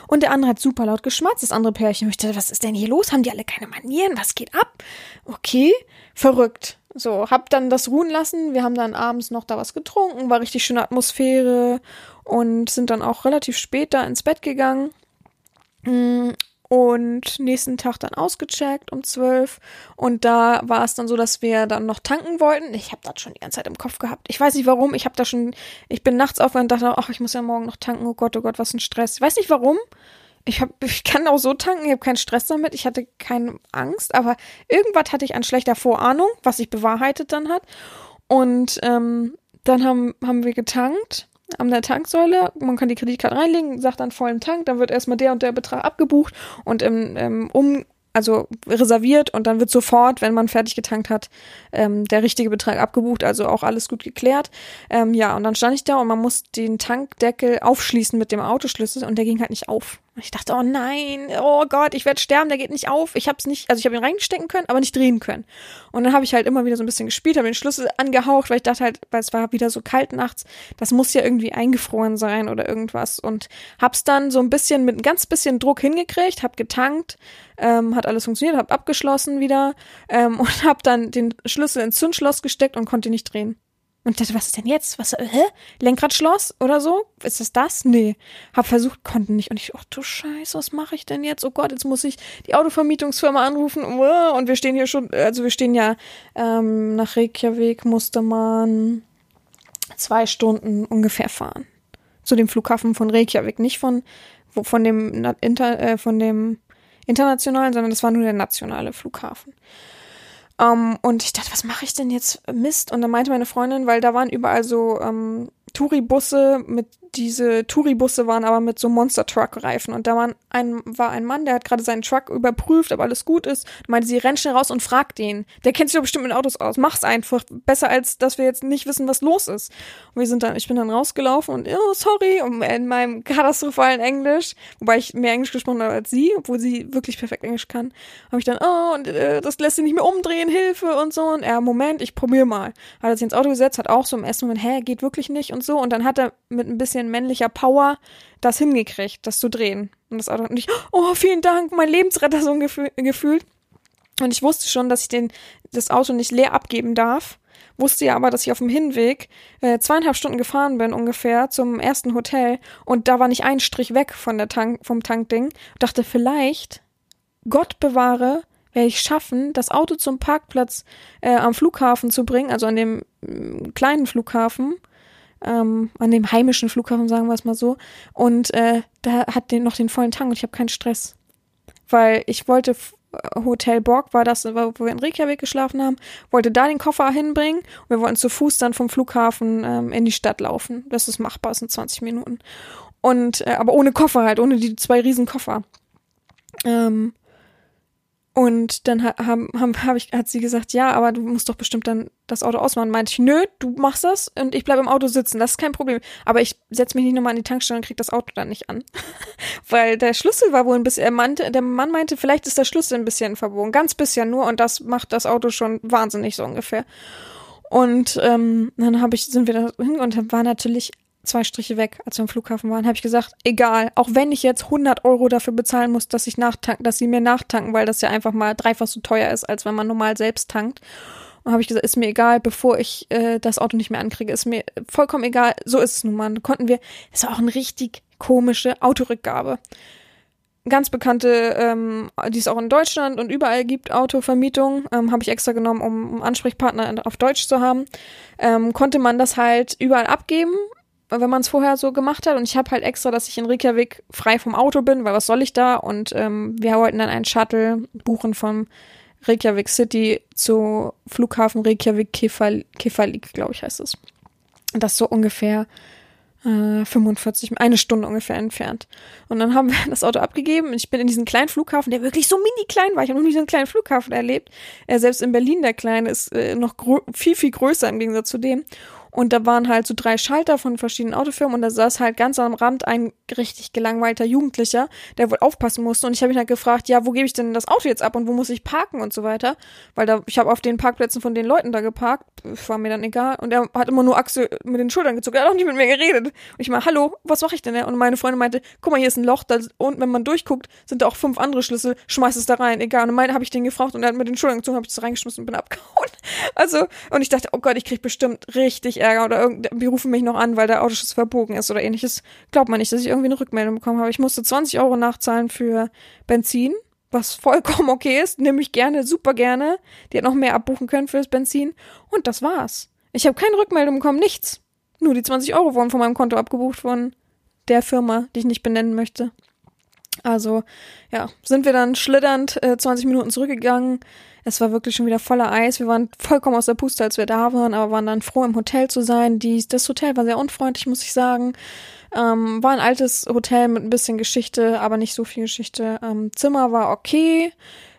und der andere hat super laut geschmatzt, das andere Pärchen. Und ich dachte, was ist denn hier los? Haben die alle keine Manieren? Was geht ab? Okay, verrückt. So, hab dann das ruhen lassen. Wir haben dann abends noch da was getrunken, war richtig schöne Atmosphäre und sind dann auch relativ spät da ins Bett gegangen. Und nächsten Tag dann ausgecheckt um zwölf und da war es dann so, dass wir dann noch tanken wollten. Ich habe das schon die ganze Zeit im Kopf gehabt. Ich weiß nicht warum. Ich habe da schon, ich bin nachts aufgewacht und dachte, ach, ich muss ja morgen noch tanken. Oh Gott, oh Gott, was ein Stress. Ich weiß nicht warum. Ich hab, ich kann auch so tanken. Ich habe keinen Stress damit. Ich hatte keine Angst, aber irgendwas hatte ich an schlechter Vorahnung, was sich bewahrheitet dann hat. Und ähm, dann haben haben wir getankt an der Tanksäule. Man kann die Kreditkarte reinlegen, sagt dann vollen Tank, dann wird erstmal der und der Betrag abgebucht und im, im um also reserviert und dann wird sofort, wenn man fertig getankt hat, ähm, der richtige Betrag abgebucht, also auch alles gut geklärt. Ähm, ja, und dann stand ich da und man muss den Tankdeckel aufschließen mit dem Autoschlüssel und der ging halt nicht auf. Und ich dachte, oh nein, oh Gott, ich werde sterben, der geht nicht auf. Ich habe es nicht, also ich habe ihn reinstecken können, aber nicht drehen können. Und dann habe ich halt immer wieder so ein bisschen gespielt, habe den Schlüssel angehaucht, weil ich dachte halt, weil es war wieder so kalt nachts, das muss ja irgendwie eingefroren sein oder irgendwas. Und hab's dann so ein bisschen mit ein ganz bisschen Druck hingekriegt, hab getankt, ähm, hat alles funktioniert, hab abgeschlossen wieder ähm, [LAUGHS] und hab dann den Schlüssel ins Zündschloss gesteckt und konnte nicht drehen. Und dachte, was ist denn jetzt? Was, hä? Lenkradschloss oder so? Ist das das? Nee. Hab versucht, konnten nicht. Und ich, ach du Scheiße, was mache ich denn jetzt? Oh Gott, jetzt muss ich die Autovermietungsfirma anrufen. Und wir stehen hier schon, also wir stehen ja ähm, nach Reykjavik, musste man zwei Stunden ungefähr fahren. Zu dem Flughafen von Reykjavik. Nicht von, von dem, Inter, äh, von dem internationalen, sondern das war nur der nationale Flughafen. Um, ähm, und ich dachte, was mache ich denn jetzt? Mist. Und dann meinte meine Freundin, weil da waren überall so ähm, Touribusse mit diese Touribusse waren aber mit so Monster-Truck-Reifen und da war ein, war ein Mann, der hat gerade seinen Truck überprüft, ob alles gut ist. Und meinte sie, renn schnell raus und frag den. Der kennt sich doch bestimmt mit Autos aus. Mach's einfach. Besser als, dass wir jetzt nicht wissen, was los ist. Und wir sind dann, ich bin dann rausgelaufen und, oh, sorry, in meinem [LAUGHS] katastrophalen Englisch, wobei ich mehr Englisch gesprochen habe als sie, obwohl sie wirklich perfekt Englisch kann, habe ich dann, oh, und äh, das lässt sich nicht mehr umdrehen, Hilfe und so. Und er, Moment, ich probier mal. Hat er sich ins Auto gesetzt, hat auch so im ersten Moment, hä, geht wirklich nicht und so. Und dann hat er mit ein bisschen männlicher Power das hingekriegt, das zu drehen. Und das Auto und ich, oh, vielen Dank, mein Lebensretter so gefühlt. Und ich wusste schon, dass ich den, das Auto nicht leer abgeben darf. Wusste ja aber, dass ich auf dem Hinweg äh, zweieinhalb Stunden gefahren bin ungefähr zum ersten Hotel und da war nicht ein Strich weg von der Tank, vom Tankding. Dachte, vielleicht, Gott bewahre, werde ich schaffen, das Auto zum Parkplatz äh, am Flughafen zu bringen, also an dem äh, kleinen Flughafen ähm, an dem heimischen Flughafen, sagen wir es mal so. Und äh, da hat den noch den vollen Tank und ich habe keinen Stress. Weil ich wollte äh, Hotel Borg war das, wo wir in Reykjavik geschlafen haben, wollte da den Koffer hinbringen und wir wollten zu Fuß dann vom Flughafen ähm, in die Stadt laufen. Das ist machbar, das sind 20 Minuten. Und, äh, aber ohne Koffer halt, ohne die zwei riesen Koffer. Ähm, und dann haben, haben, hab ich, hat sie gesagt, ja, aber du musst doch bestimmt dann das Auto ausmachen. Meinte ich, nö, du machst das und ich bleib im Auto sitzen. Das ist kein Problem. Aber ich setz mich nicht nochmal an die Tankstelle und krieg das Auto dann nicht an. [LAUGHS] Weil der Schlüssel war wohl ein bisschen, er meinte, der Mann meinte, vielleicht ist der Schlüssel ein bisschen verbogen. Ganz bisschen nur und das macht das Auto schon wahnsinnig so ungefähr. Und ähm, dann hab ich, sind wir da hin und dann war natürlich zwei Striche weg, als wir am Flughafen waren, habe ich gesagt, egal, auch wenn ich jetzt 100 Euro dafür bezahlen muss, dass ich nachtanken, dass sie mir nachtanken, weil das ja einfach mal dreifach so teuer ist, als wenn man normal selbst tankt. Und habe ich gesagt, ist mir egal, bevor ich äh, das Auto nicht mehr ankriege, ist mir vollkommen egal. So ist es nun mal. Konnten wir, war auch eine richtig komische Autorückgabe. Ganz bekannte, ähm, die es auch in Deutschland und überall gibt, Autovermietung, ähm, habe ich extra genommen, um, um Ansprechpartner auf Deutsch zu haben. Ähm, konnte man das halt überall abgeben, wenn man es vorher so gemacht hat. Und ich habe halt extra, dass ich in Reykjavik frei vom Auto bin, weil was soll ich da? Und ähm, wir wollten dann einen Shuttle buchen vom Reykjavik City zu Flughafen Reykjavik Kefalik, glaube ich, heißt es. Das ist so ungefähr äh, 45, eine Stunde ungefähr entfernt. Und dann haben wir [LAUGHS] das Auto abgegeben und ich bin in diesen kleinen Flughafen, der wirklich so mini klein war. Ich habe noch nie so einen kleinen Flughafen erlebt. Äh, selbst in Berlin der kleine ist äh, noch viel, viel größer im Gegensatz zu dem. Und da waren halt so drei Schalter von verschiedenen Autofirmen und da saß halt ganz am Rand ein richtig gelangweilter Jugendlicher, der wohl aufpassen musste. Und ich habe ihn halt gefragt, ja, wo gebe ich denn das Auto jetzt ab und wo muss ich parken und so weiter. Weil da, ich habe auf den Parkplätzen von den Leuten da geparkt, war mir dann egal. Und er hat immer nur Achse mit den Schultern gezogen, er hat auch nicht mit mir geredet. Und ich mal, hallo, was mache ich denn? Und meine Freundin meinte, guck mal, hier ist ein Loch, da, und wenn man durchguckt, sind da auch fünf andere Schlüssel, schmeiß es da rein, egal. Und meine habe ich den gefragt und er hat mit den Schultern gezogen, habe ich das reingeschmissen und bin abgehauen. [LAUGHS] Also, und ich dachte, oh Gott, ich krieg bestimmt richtig Ärger oder irgend, die rufen mich noch an, weil der Autoschuss verbogen ist oder ähnliches. Glaubt man nicht, dass ich irgendwie eine Rückmeldung bekommen habe. Ich musste 20 Euro nachzahlen für Benzin, was vollkommen okay ist. Nehme ich gerne, super gerne. Die hat noch mehr abbuchen können für das Benzin. Und das war's. Ich habe keine Rückmeldung bekommen, nichts. Nur die 20 Euro wurden von meinem Konto abgebucht von der Firma, die ich nicht benennen möchte. Also, ja, sind wir dann schlitternd äh, 20 Minuten zurückgegangen. Es war wirklich schon wieder voller Eis. Wir waren vollkommen aus der Puste, als wir da waren, aber waren dann froh, im Hotel zu sein. Die, das Hotel war sehr unfreundlich, muss ich sagen. Ähm, war ein altes Hotel mit ein bisschen Geschichte, aber nicht so viel Geschichte. Ähm, Zimmer war okay.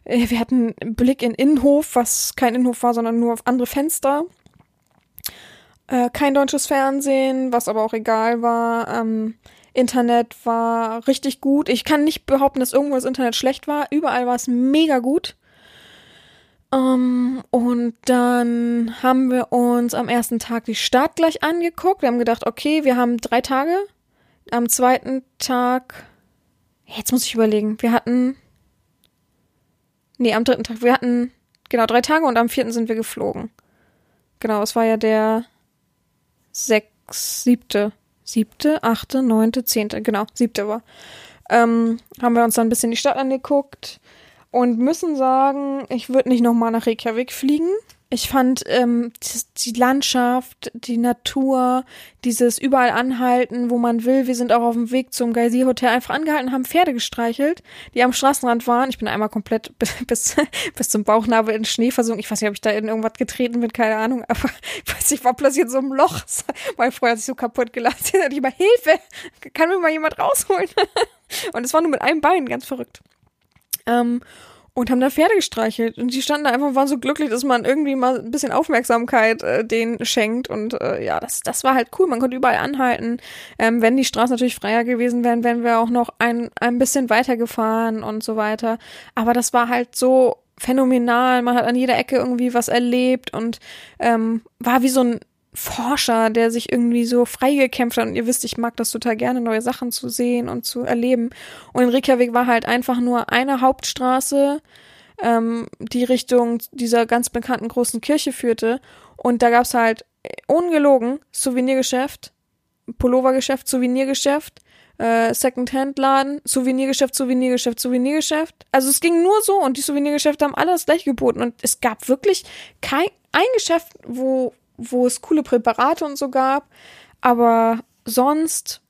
Äh, wir hatten einen Blick in Innenhof, was kein Innenhof war, sondern nur auf andere Fenster. Äh, kein deutsches Fernsehen, was aber auch egal war. Ähm, Internet war richtig gut. Ich kann nicht behaupten, dass irgendwo das Internet schlecht war. Überall war es mega gut. Um, ähm, und dann haben wir uns am ersten Tag die Stadt gleich angeguckt. Wir haben gedacht, okay, wir haben drei Tage. Am zweiten Tag, jetzt muss ich überlegen, wir hatten, nee, am dritten Tag, wir hatten, genau, drei Tage und am vierten sind wir geflogen. Genau, es war ja der sechs, siebte, siebte, achte, neunte, zehnte, genau, siebte war. Ähm, haben wir uns dann ein bisschen die Stadt angeguckt und müssen sagen, ich würde nicht nochmal nach Reykjavik fliegen. Ich fand ähm, die Landschaft, die Natur, dieses überall anhalten, wo man will. Wir sind auch auf dem Weg zum Geysir Hotel einfach angehalten, haben Pferde gestreichelt, die am Straßenrand waren. Ich bin einmal komplett [LAUGHS] bis, bis zum Bauchnabel in Schnee versunken. Ich weiß nicht, ob ich da in irgendwas getreten bin, keine Ahnung. Aber [LAUGHS] ich weiß, ich war plötzlich in so einem Loch. [LAUGHS] Mein Freund hat sich so kaputt gelassen. Ich hatte mal Hilfe. Kann mir mal jemand rausholen? Und es war nur mit einem Bein, ganz verrückt. Ähm, und haben da Pferde gestreichelt. Und die standen da einfach, waren so glücklich, dass man irgendwie mal ein bisschen Aufmerksamkeit äh, denen schenkt. Und äh, ja, das, das war halt cool. Man konnte überall anhalten. Ähm, wenn die Straßen natürlich freier gewesen wären, wären wir auch noch ein, ein bisschen weiter gefahren und so weiter. Aber das war halt so phänomenal. Man hat an jeder Ecke irgendwie was erlebt und ähm, war wie so ein Forscher, der sich irgendwie so freigekämpft hat. Und ihr wisst, ich mag das total gerne, neue Sachen zu sehen und zu erleben. Und in Reykjavik war halt einfach nur eine Hauptstraße, ähm, die Richtung dieser ganz bekannten großen Kirche führte. Und da gab's halt ungelogen Souvenirgeschäft, Pullovergeschäft, Souvenirgeschäft, äh, Second-Hand-Laden, Souvenirgeschäft, Souvenirgeschäft, Souvenirgeschäft. Also es ging nur so und die Souvenirgeschäfte haben alles gleich geboten. Und es gab wirklich kein ein Geschäft, wo wo es coole Präparate und so gab, aber sonst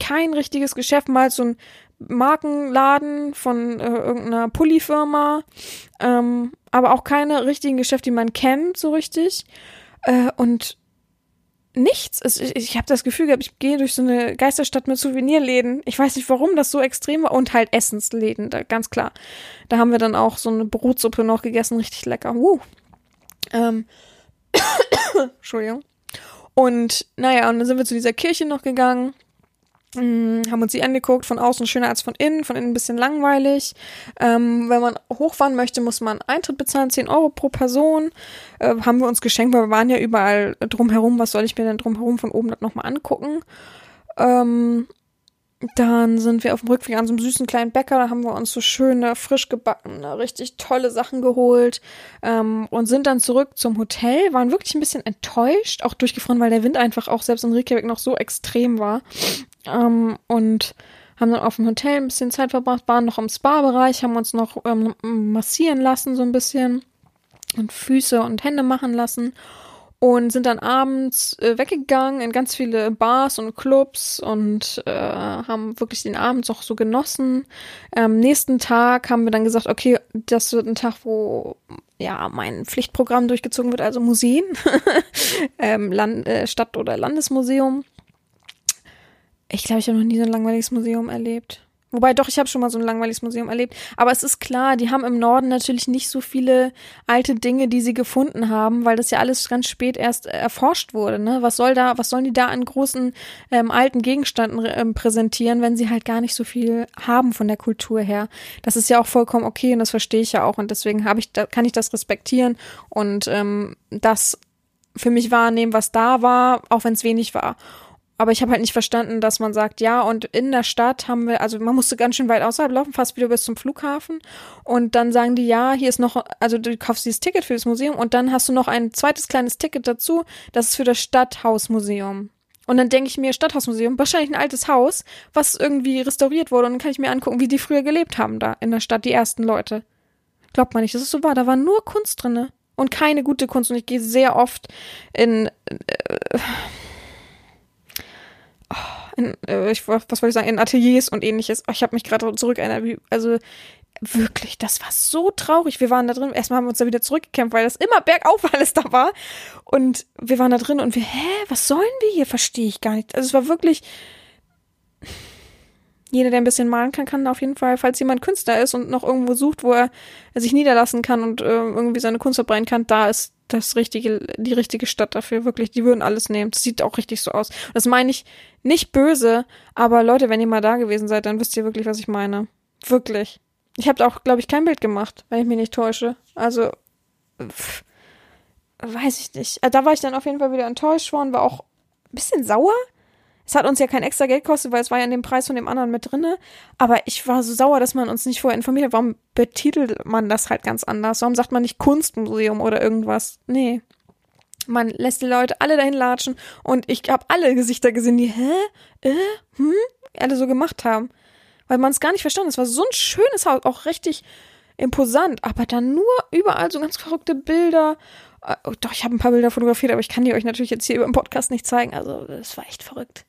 kein richtiges Geschäft, mal so ein Markenladen von äh, irgendeiner Pullifirma, ähm, aber auch keine richtigen Geschäfte, die man kennt so richtig äh, und nichts. Ich ich habe das Gefühl gehabt, ich gehe durch so eine Geisterstadt mit Souvenirläden. Ich weiß nicht, warum das so extrem war. Und halt Essensläden, da, ganz klar. Da haben wir dann auch so eine Brotsuppe noch gegessen, richtig lecker. Uh. Ähm, [COUGHS] Entschuldigung. Und naja, und dann sind wir zu dieser Kirche noch gegangen, hm, haben uns die angeguckt, von außen schöner als von innen, von innen ein bisschen langweilig. Ähm, wenn man hochfahren möchte, muss man Eintritt bezahlen, 10 Euro pro Person. Äh, haben wir uns geschenkt, weil wir waren ja überall drumherum. Was soll ich mir denn drumherum von oben nochmal angucken? Ähm, dann sind wir auf dem Rückweg an so einem süßen kleinen Bäcker, da haben wir uns so schöne, frisch gebackene, richtig tolle Sachen geholt ähm, und sind dann zurück zum Hotel, waren wirklich ein bisschen enttäuscht, auch durchgefroren, weil der Wind einfach auch selbst in Reykjavik noch so extrem war. Ähm, und haben dann auf dem Hotel ein bisschen Zeit verbracht, waren noch im Spa-Bereich, haben uns noch ähm, massieren lassen so ein bisschen und Füße und Hände machen lassen und sind dann abends äh, weggegangen in ganz viele Bars und Clubs und äh, haben wirklich den Abend auch so genossen. Am nächsten Tag haben wir dann gesagt, okay, das wird ein Tag, wo ja mein Pflichtprogramm durchgezogen wird, also Museen, [LAUGHS] ähm, Land, äh, Stadt- oder Landesmuseum. Ich glaube, ich habe noch nie so ein langweiliges Museum erlebt. Wobei doch, ich habe schon mal so ein langweiliges Museum erlebt. Aber es ist klar, die haben im Norden natürlich nicht so viele alte Dinge, die sie gefunden haben, weil das ja alles ganz spät erst erforscht wurde. Ne? Was soll da, was sollen die da an großen ähm, alten Gegenständen ähm, präsentieren, wenn sie halt gar nicht so viel haben von der Kultur her? Das ist ja auch vollkommen okay und das verstehe ich ja auch und deswegen habe ich, da, kann ich das respektieren und ähm, das für mich wahrnehmen, was da war, auch wenn es wenig war. Aber ich habe halt nicht verstanden, dass man sagt, ja, und in der Stadt haben wir, also man musste ganz schön weit außerhalb laufen, fast wieder bis zum Flughafen. Und dann sagen die, ja, hier ist noch, also du kaufst dieses Ticket für das Museum und dann hast du noch ein zweites kleines Ticket dazu, das ist für das Stadthausmuseum. Und dann denke ich mir, Stadthausmuseum, wahrscheinlich ein altes Haus, was irgendwie restauriert wurde. Und dann kann ich mir angucken, wie die früher gelebt haben da in der Stadt, die ersten Leute. Glaubt man nicht, dass es so war. Da war nur Kunst drinne. Und keine gute Kunst. Und ich gehe sehr oft in. Äh, in, äh, ich, was wollte ich sagen, in Ateliers und ähnliches. Oh, ich habe mich gerade zurück erinnert, also wirklich, das war so traurig. Wir waren da drin, erstmal haben wir uns da wieder zurückgekämpft, weil das immer bergauf [LAUGHS] alles da war. Und wir waren da drin und wir, hä, was sollen wir hier? Verstehe ich gar nicht. Also es war wirklich, jeder, der ein bisschen malen kann, kann auf jeden Fall, falls jemand Künstler ist und noch irgendwo sucht, wo er sich niederlassen kann und äh, irgendwie seine Kunst verbreiten kann, da ist das richtige, die richtige Stadt dafür. Wirklich, die würden alles nehmen. Das sieht auch richtig so aus. Das meine ich nicht böse, aber Leute, wenn ihr mal da gewesen seid, dann wisst ihr wirklich, was ich meine. Wirklich. Ich habe auch, glaube ich, kein Bild gemacht, wenn ich mich nicht täusche. Also, pff, weiß ich nicht. Äh, da war ich dann auf jeden Fall wieder enttäuscht worden, war auch ein bisschen sauer, es hat uns ja kein extra Geld gekostet, weil es war ja in dem Preis von dem anderen mit drinne. Aber ich war so sauer, dass man uns nicht vorher informiert hat. Warum betitelt man das halt ganz anders? Warum sagt man nicht Kunstmuseum oder irgendwas? Nee. Man lässt die Leute alle dahin latschen und ich habe alle Gesichter gesehen, die, hä? Äh? Hm? Alle so gemacht haben. Weil man es gar nicht verstanden hat. Es war so ein schönes Haus, auch richtig imposant, aber dann nur überall so ganz verrückte Bilder. Oh, doch, ich habe ein paar Bilder fotografiert, aber ich kann die euch natürlich jetzt hier über den Podcast nicht zeigen. Also, es war echt verrückt.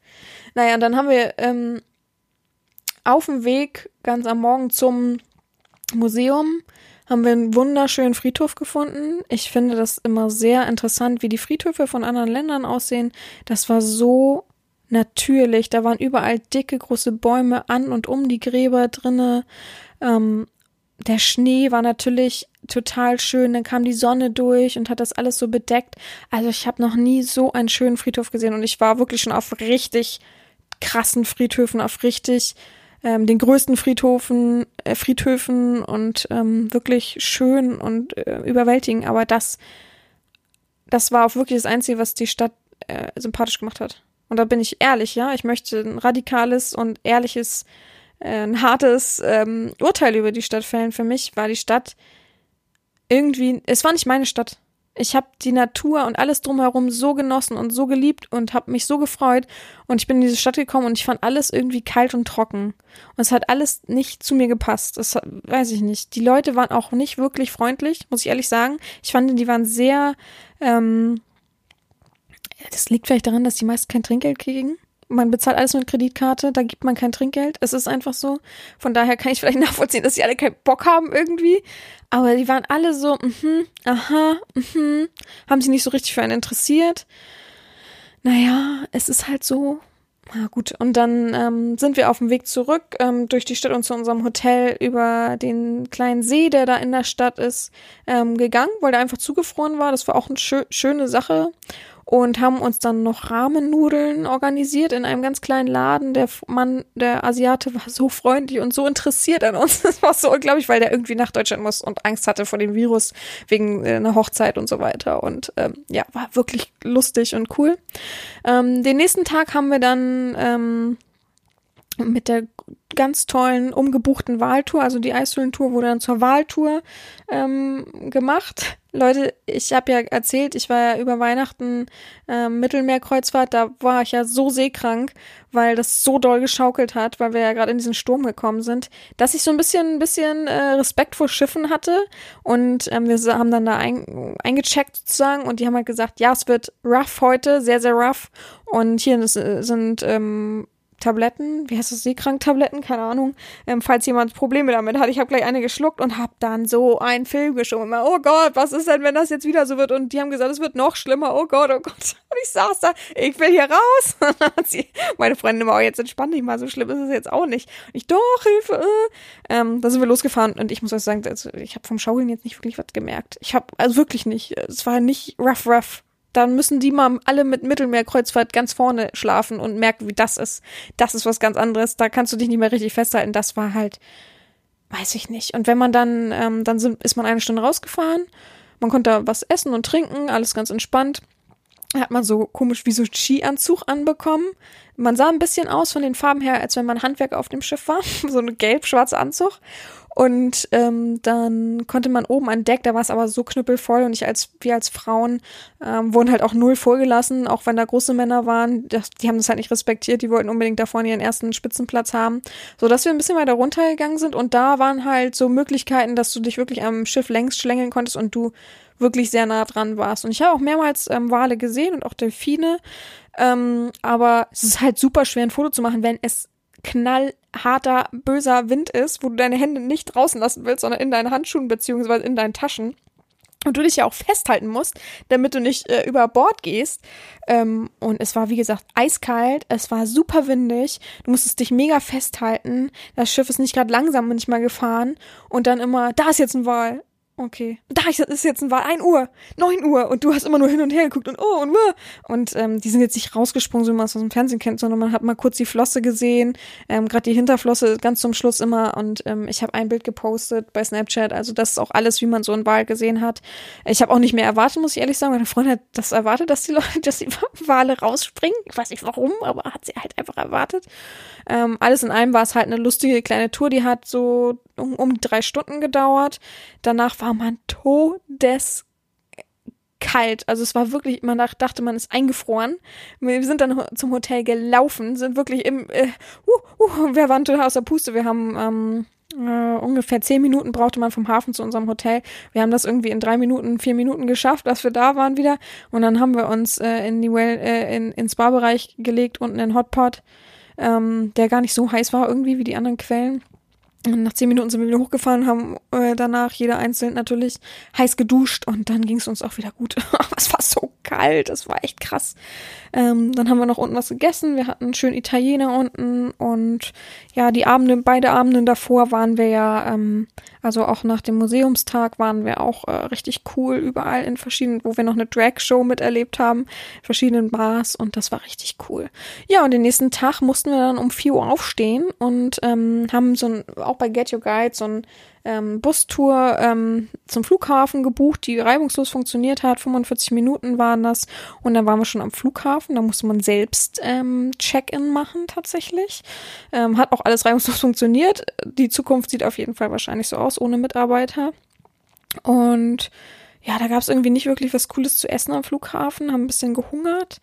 Naja, und dann haben wir ähm, auf dem Weg ganz am Morgen zum Museum haben wir einen wunderschönen Friedhof gefunden. Ich finde das immer sehr interessant, wie die Friedhöfe von anderen Ländern aussehen. Das war so natürlich. Da waren überall dicke, große Bäume an und um die Gräber drinne. Ähm, der Schnee war natürlich total schön, dann kam die Sonne durch und hat das alles so bedeckt. Also ich habe noch nie so einen schönen Friedhof gesehen und ich war wirklich schon auf richtig krassen Friedhöfen, auf richtig ähm, den größten Friedhofen, äh, Friedhöfen und ähm, wirklich schön und äh, überwältigend. Aber das, das war auch wirklich das Einzige, was die Stadt äh, sympathisch gemacht hat. Und da bin ich ehrlich, ja. Ich möchte ein radikales und ehrliches, äh, ein hartes ähm, Urteil über die Stadt fällen. Für mich war die Stadt irgendwie, es war nicht meine Stadt ich habe die Natur und alles drumherum so genossen und so geliebt und habe mich so gefreut und ich bin in diese Stadt gekommen und ich fand alles irgendwie kalt und trocken und es hat alles nicht zu mir gepasst. Das weiß ich nicht. Die Leute waren auch nicht wirklich freundlich, muss ich ehrlich sagen. Ich fand, die waren sehr. Ähm, das liegt vielleicht daran, dass die meisten kein Trinkgeld kriegen man bezahlt alles mit Kreditkarte, da gibt man kein Trinkgeld. Es ist einfach so. Von daher kann ich vielleicht [LAUGHS] nachvollziehen, dass sie alle keinen Bock haben irgendwie. Aber die waren alle so, mhm, aha, mhm, haben sich nicht so richtig für einen interessiert. Naja, es ist halt so. Na gut, und dann ähm, sind wir auf dem Weg zurück ähm, durch die Stadt und zu unserem Hotel über den kleinen See, der da in der Stadt ist, ähm, gegangen, weil der einfach zugefroren war. Das war auch eine schö schöne Sache und haben uns dann noch Rahmennudeln organisiert in einem ganz kleinen Laden. Der Mann, der Asiate, war so freundlich und so interessiert an uns. [LAUGHS] Das war so unglaublich, weil der irgendwie nach Deutschland muss und Angst hatte vor dem Virus wegen äh, einer Hochzeit und so weiter. Und ähm, ja, war wirklich lustig und cool. Ähm, den nächsten Tag haben wir dann ähm, mit der ganz tollen umgebuchten Wahltour, also die Eishöhlentour wurde dann zur Wahltour ähm, gemacht. Leute, ich habe ja erzählt, ich war ja über Weihnachten ähm, Mittelmeerkreuzfahrt, da war ich ja so seekrank, weil das so doll geschaukelt hat, weil wir ja gerade in diesen Sturm gekommen sind, dass ich so ein bisschen, ein bisschen äh, Respekt vor Schiffen hatte und ähm, wir haben dann da ein, eingecheckt sozusagen und die haben halt gesagt, ja, es wird rough heute, sehr, sehr rough und hier sind ähm, Tabletten, wie heißt das, Seekrank-Tabletten, keine Ahnung, ähm, falls jemand Probleme damit hat. Ich habe gleich eine geschluckt und habe dann so einen Film geschoben. Oh Gott, was ist denn, wenn das jetzt wieder so wird? Und die haben gesagt, es wird noch schlimmer. Oh Gott, oh Gott. [LAUGHS] Und ich saß da, ich will hier raus. [LAUGHS] Meine Freundin immer, oh, jetzt entspann dich mal, so schlimm ist es jetzt auch nicht. Und ich, doch, Hilfe. Äh. Ähm, da sind wir losgefahren und ich muss euch sagen, also, ich habe vom Schaukeln jetzt nicht wirklich was gemerkt. Ich habe, also wirklich nicht, es war nicht rough, rough dann müssen die mal alle mit Mittelmeerkreuzfahrt ganz vorne schlafen und merken, wie das ist. Das ist was ganz anderes. Da kannst du dich nicht mehr richtig festhalten. Das war halt, weiß ich nicht. Und wenn man dann, ähm, dann sind, ist man eine Stunde rausgefahren. Man konnte da was essen und trinken, alles ganz entspannt. Hat man so komisch wie so Skianzug anbekommen. Man sah ein bisschen aus von den Farben her, als wenn man Handwerk auf dem Schiff war. [LAUGHS] so ein gelb-schwarzer Anzug. Und ähm, dann konnte man oben an Deck, da war es aber so knüppelvoll und ich als wir als Frauen ähm, wurden halt auch null vorgelassen, auch wenn da große Männer waren. Das, die haben das halt nicht respektiert, die wollten unbedingt da vorne ihren ersten Spitzenplatz haben. So dass wir ein bisschen weiter runtergegangen sind und da waren halt so Möglichkeiten, dass du dich wirklich am Schiff längs schlängeln konntest und du wirklich sehr nah dran warst. Und ich habe auch mehrmals ähm, Wale gesehen und auch Delfine. Ähm, aber es ist halt super schwer, ein Foto zu machen, wenn es knallharter, böser Wind ist, wo du deine Hände nicht draußen lassen willst, sondern in deinen Handschuhen beziehungsweise in deinen Taschen. Und du dich ja auch festhalten musst, damit du nicht äh, über Bord gehst. Ähm, und es war, wie gesagt, eiskalt, es war super windig, du musstest dich mega festhalten. Das Schiff ist nicht gerade langsam manchmal gefahren. Und dann immer, da ist jetzt ein Wal, Okay. Da ist jetzt ein Wahl, 1 Uhr, 9 Uhr und du hast immer nur hin und her geguckt und oh und wuh. Und ähm, die sind jetzt nicht rausgesprungen, so wie man es aus dem Fernsehen kennt, sondern man hat mal kurz die Flosse gesehen, ähm, gerade die Hinterflosse ganz zum Schluss immer und ähm, ich habe ein Bild gepostet bei Snapchat, also das ist auch alles, wie man so einen Wal gesehen hat. Ich habe auch nicht mehr erwartet, muss ich ehrlich sagen, meine Freundin hat das erwartet, dass die Leute, dass die [LAUGHS] Wale rausspringen. Ich weiß nicht warum, aber hat sie halt einfach erwartet. Ähm, alles in allem war es halt eine lustige kleine Tour, die hat so um, drei Stunden gedauert. Danach war man todeskalt. Also es war wirklich, man dachte, man ist eingefroren. Wir sind dann zum Hotel gelaufen, sind wirklich im, äh, uh, uh, wir waren total aus der Puste. Wir haben ähm, äh, ungefähr zehn Minuten brauchte man vom Hafen zu unserem Hotel. Wir haben das irgendwie in drei Minuten, vier Minuten geschafft, dass wir da waren wieder. Und dann haben wir uns äh, in die well, äh, in, ins Barbereich gelegt, unten in Hotpot, ähm, der gar nicht so heiß war irgendwie wie die anderen Quellen. Nach zehn Minuten sind wir wieder hochgefahren, haben äh, danach jeder einzeln natürlich heiß geduscht und dann ging es uns auch wieder gut. [LAUGHS] Aber es war so kalt, es war echt krass. Ähm, dann haben wir noch unten was gegessen, wir hatten schönen Italiener unten und ja, die Abende, beide Abende davor waren wir ja, ähm, also auch nach dem Museumstag waren wir auch äh, richtig cool überall in verschiedenen, wo wir noch eine Drag-Show miterlebt haben, verschiedenen Bars und das war richtig cool. Ja, und den nächsten Tag mussten wir dann um vier Uhr aufstehen und ähm, haben so ein, auch bei Get Your Guide so ein ähm, Bustour ähm, zum Flughafen gebucht, die reibungslos funktioniert hat. 45 Minuten waren das. Und dann waren wir schon am Flughafen. Da musste man selbst ähm, Check-in machen tatsächlich. Ähm, hat auch alles reibungslos [LAUGHS] funktioniert. Die Zukunft sieht auf jeden Fall wahrscheinlich so aus, ohne Mitarbeiter. Und ja, da gab es irgendwie nicht wirklich was Cooles zu essen am Flughafen, haben ein bisschen gehungert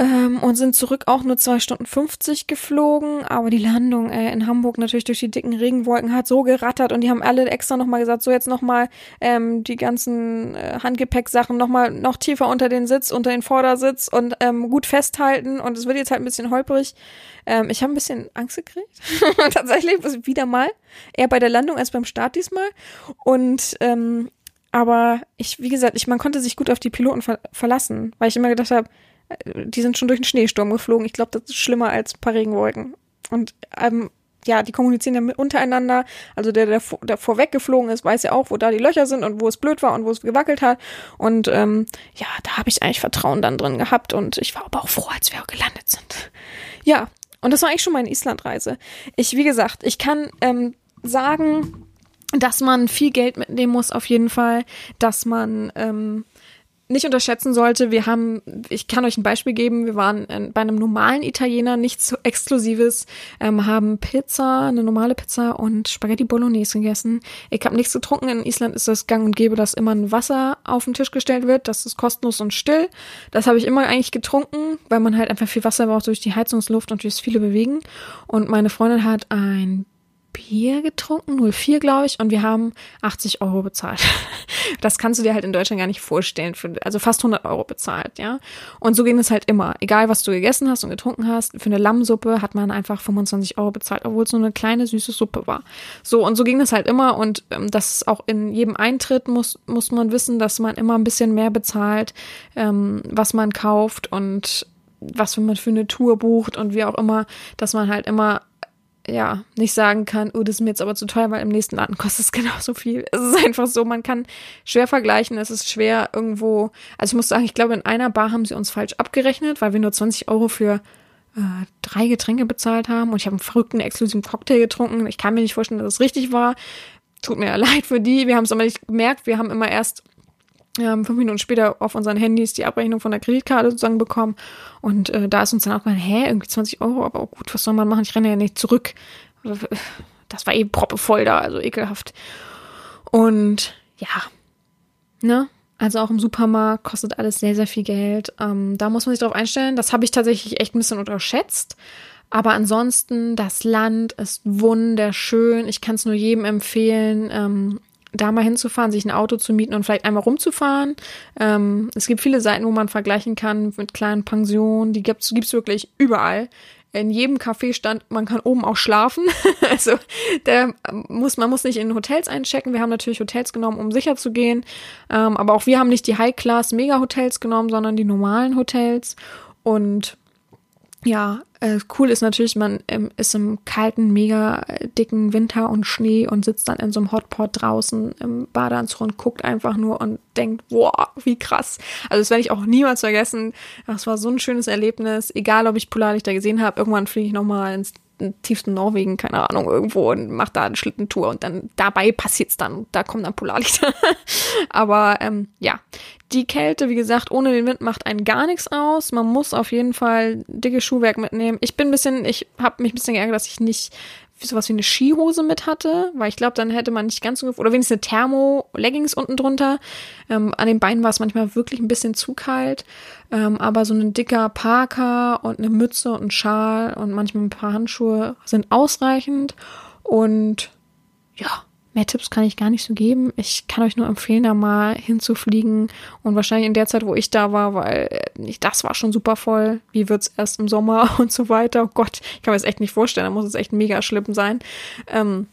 ähm, und sind zurück auch nur zwei Stunden 50 geflogen. Aber die Landung äh, in Hamburg natürlich durch die dicken Regenwolken hat so gerattert und die haben alle extra nochmal gesagt, so jetzt nochmal ähm, die ganzen äh, Handgepäcksachen nochmal noch tiefer unter den Sitz, unter den Vordersitz und ähm, gut festhalten und es wird jetzt halt ein bisschen holprig. Ähm, ich habe ein bisschen Angst gekriegt. [LAUGHS] Tatsächlich, wieder mal. Eher bei der Landung als beim Start diesmal. Und ähm, aber ich, wie gesagt, ich, man konnte sich gut auf die Piloten ver verlassen, weil ich immer gedacht habe, die sind schon durch den Schneesturm geflogen. Ich glaube, das ist schlimmer als ein paar Regenwolken. Und ähm, ja, die kommunizieren ja untereinander. Also der, der, der vorweg geflogen ist, weiß ja auch, wo da die Löcher sind und wo es blöd war und wo es gewackelt hat. Und ähm, ja, da habe ich eigentlich Vertrauen dann drin gehabt und ich war aber auch froh, als wir gelandet sind. Ja, und das war eigentlich schon meine Islandreise. Ich, wie gesagt, ich kann ähm, sagen, dass man viel Geld mitnehmen muss, auf jeden Fall, dass man ähm, nicht unterschätzen sollte, wir haben, ich kann euch ein Beispiel geben, wir waren bei einem normalen Italiener, nichts so Exklusives, ähm, haben Pizza, eine normale Pizza und Spaghetti Bolognese gegessen. Ich habe nichts getrunken. In Island ist das gang und gäbe, dass immer ein Wasser auf den Tisch gestellt wird. Das ist kostenlos und still. Das habe ich immer eigentlich getrunken, weil man halt einfach viel Wasser braucht durch die Heizungsluft und durchs viele Bewegen. Und meine Freundin hat ein Bier getrunken, 04 glaube ich, und wir haben 80 Euro bezahlt. [LAUGHS] Das kannst du dir halt in Deutschland gar nicht vorstellen, für, also fast 100 Euro bezahlt, ja. Und so ging es halt immer. Egal, was du gegessen hast und getrunken hast, für eine Lammsuppe hat man einfach 25 Euro bezahlt, obwohl es nur eine kleine süße Suppe war. So, und so ging es halt immer und ähm, das auch in jedem Eintritt muss, muss man wissen, dass man immer ein bisschen mehr bezahlt, ähm, was man kauft und was man für eine Tour bucht und wie auch immer, dass man halt immer ja, nicht sagen kann, oh, das ist mir jetzt aber zu teuer, weil im nächsten Laden kostet es [LAUGHS] genauso viel. Es ist einfach so, man kann schwer vergleichen. Es ist schwer irgendwo, also ich muss sagen, ich glaube, in einer Bar haben sie uns falsch abgerechnet, weil wir nur 20 Euro für äh, drei Getränke bezahlt haben und ich habe einen verrückten exklusiven Cocktail getrunken. Ich kann mir nicht vorstellen, dass es richtig war. Tut mir leid für die. Wir haben es aber nicht gemerkt. Wir haben immer erst ähm, fünf Minuten später auf unseren Handys die Abrechnung von der Kreditkarte sozusagen bekommen. Und äh, da ist uns dann auch mal, hä, irgendwie 20 Euro, aber gut, was soll man machen? Ich renne ja nicht zurück. Das war eben proppevoll da, also ekelhaft. Und ja, ne? Also auch im Supermarkt kostet alles sehr, sehr viel Geld. Ähm, da muss man sich drauf einstellen. Das habe ich tatsächlich echt ein bisschen unterschätzt. Aber ansonsten, das Land ist wunderschön. Ich kann es nur jedem empfehlen. Ähm, da mal hinzufahren, sich ein Auto zu mieten und vielleicht einmal rumzufahren. Ähm, es gibt viele Seiten, wo man vergleichen kann mit kleinen Pensionen. Die gibt's gibt's wirklich überall. In jedem Café stand, man kann oben auch schlafen. [LAUGHS] also da muss man muss nicht in Hotels einchecken. Wir haben natürlich Hotels genommen, um sicher zu gehen. Ähm, aber auch wir haben nicht die High-Class-Mega-Hotels genommen, sondern die normalen Hotels. Und ja, äh, cool ist natürlich, man ähm, ist im kalten, mega dicken Winter und Schnee und sitzt dann in so einem Hotpot draußen im Badeanzug und guckt einfach nur und denkt, wow, wie krass. Also das werde ich auch niemals vergessen. Das war so ein schönes Erlebnis. Egal, ob ich Polarlichter gesehen habe, irgendwann fliege ich nochmal ins tiefsten Norwegen, keine Ahnung, irgendwo und macht da eine Schlittentour und dann dabei passiert's dann, da kommen dann Polarlichter. [LAUGHS] Aber ähm, ja, die Kälte, wie gesagt, ohne den Wind macht einen gar nichts aus. Man muss auf jeden Fall dicke Schuhwerk mitnehmen. Ich bin ein bisschen, ich habe mich ein bisschen geärgert, dass ich nicht sowas wie eine Skihose mit hatte, weil ich glaube, dann hätte man nicht ganz so, oder wenigstens eine Thermo-Leggings unten drunter. Ähm, an den Beinen war es manchmal wirklich ein bisschen zu kalt, ähm, aber so ein dicker Parker und eine Mütze und ein Schal und manchmal ein paar Handschuhe sind ausreichend und ja, Mehr Tipps kann ich gar nicht so geben. Ich kann euch nur empfehlen, da mal hinzufliegen. Und wahrscheinlich in der Zeit, wo ich da war, weil äh, das war schon super voll. Wie wird's erst im Sommer [LAUGHS] und so weiter? Oh Gott, ich kann mir das echt nicht vorstellen. Da muss es echt mega schlimm sein. Ähm,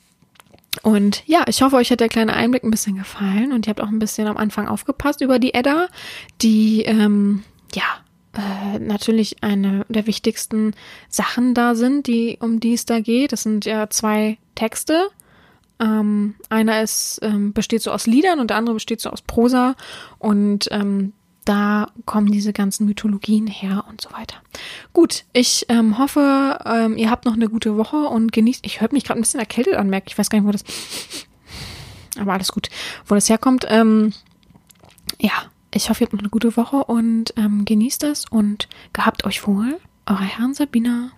und ja, ich hoffe, euch hat der kleine Einblick ein bisschen gefallen und ihr habt auch ein bisschen am Anfang aufgepasst über die Edda, die ähm, ja äh, natürlich eine der wichtigsten Sachen da sind, die um die es da geht. Das sind ja zwei Texte ähm, einer ist, ähm, besteht so aus Liedern und der andere besteht so aus Prosa. Und ähm, da kommen diese ganzen Mythologien her und so weiter. Gut, ich ähm, hoffe, ähm, ihr habt noch eine gute Woche und genießt. Ich höre mich gerade ein bisschen erkältet an, merke ich weiß gar nicht, wo das. Aber alles gut, wo das herkommt. Ähm, ja, ich hoffe, ihr habt noch eine gute Woche und ähm, genießt das und gehabt euch wohl. Eure Herren Sabina.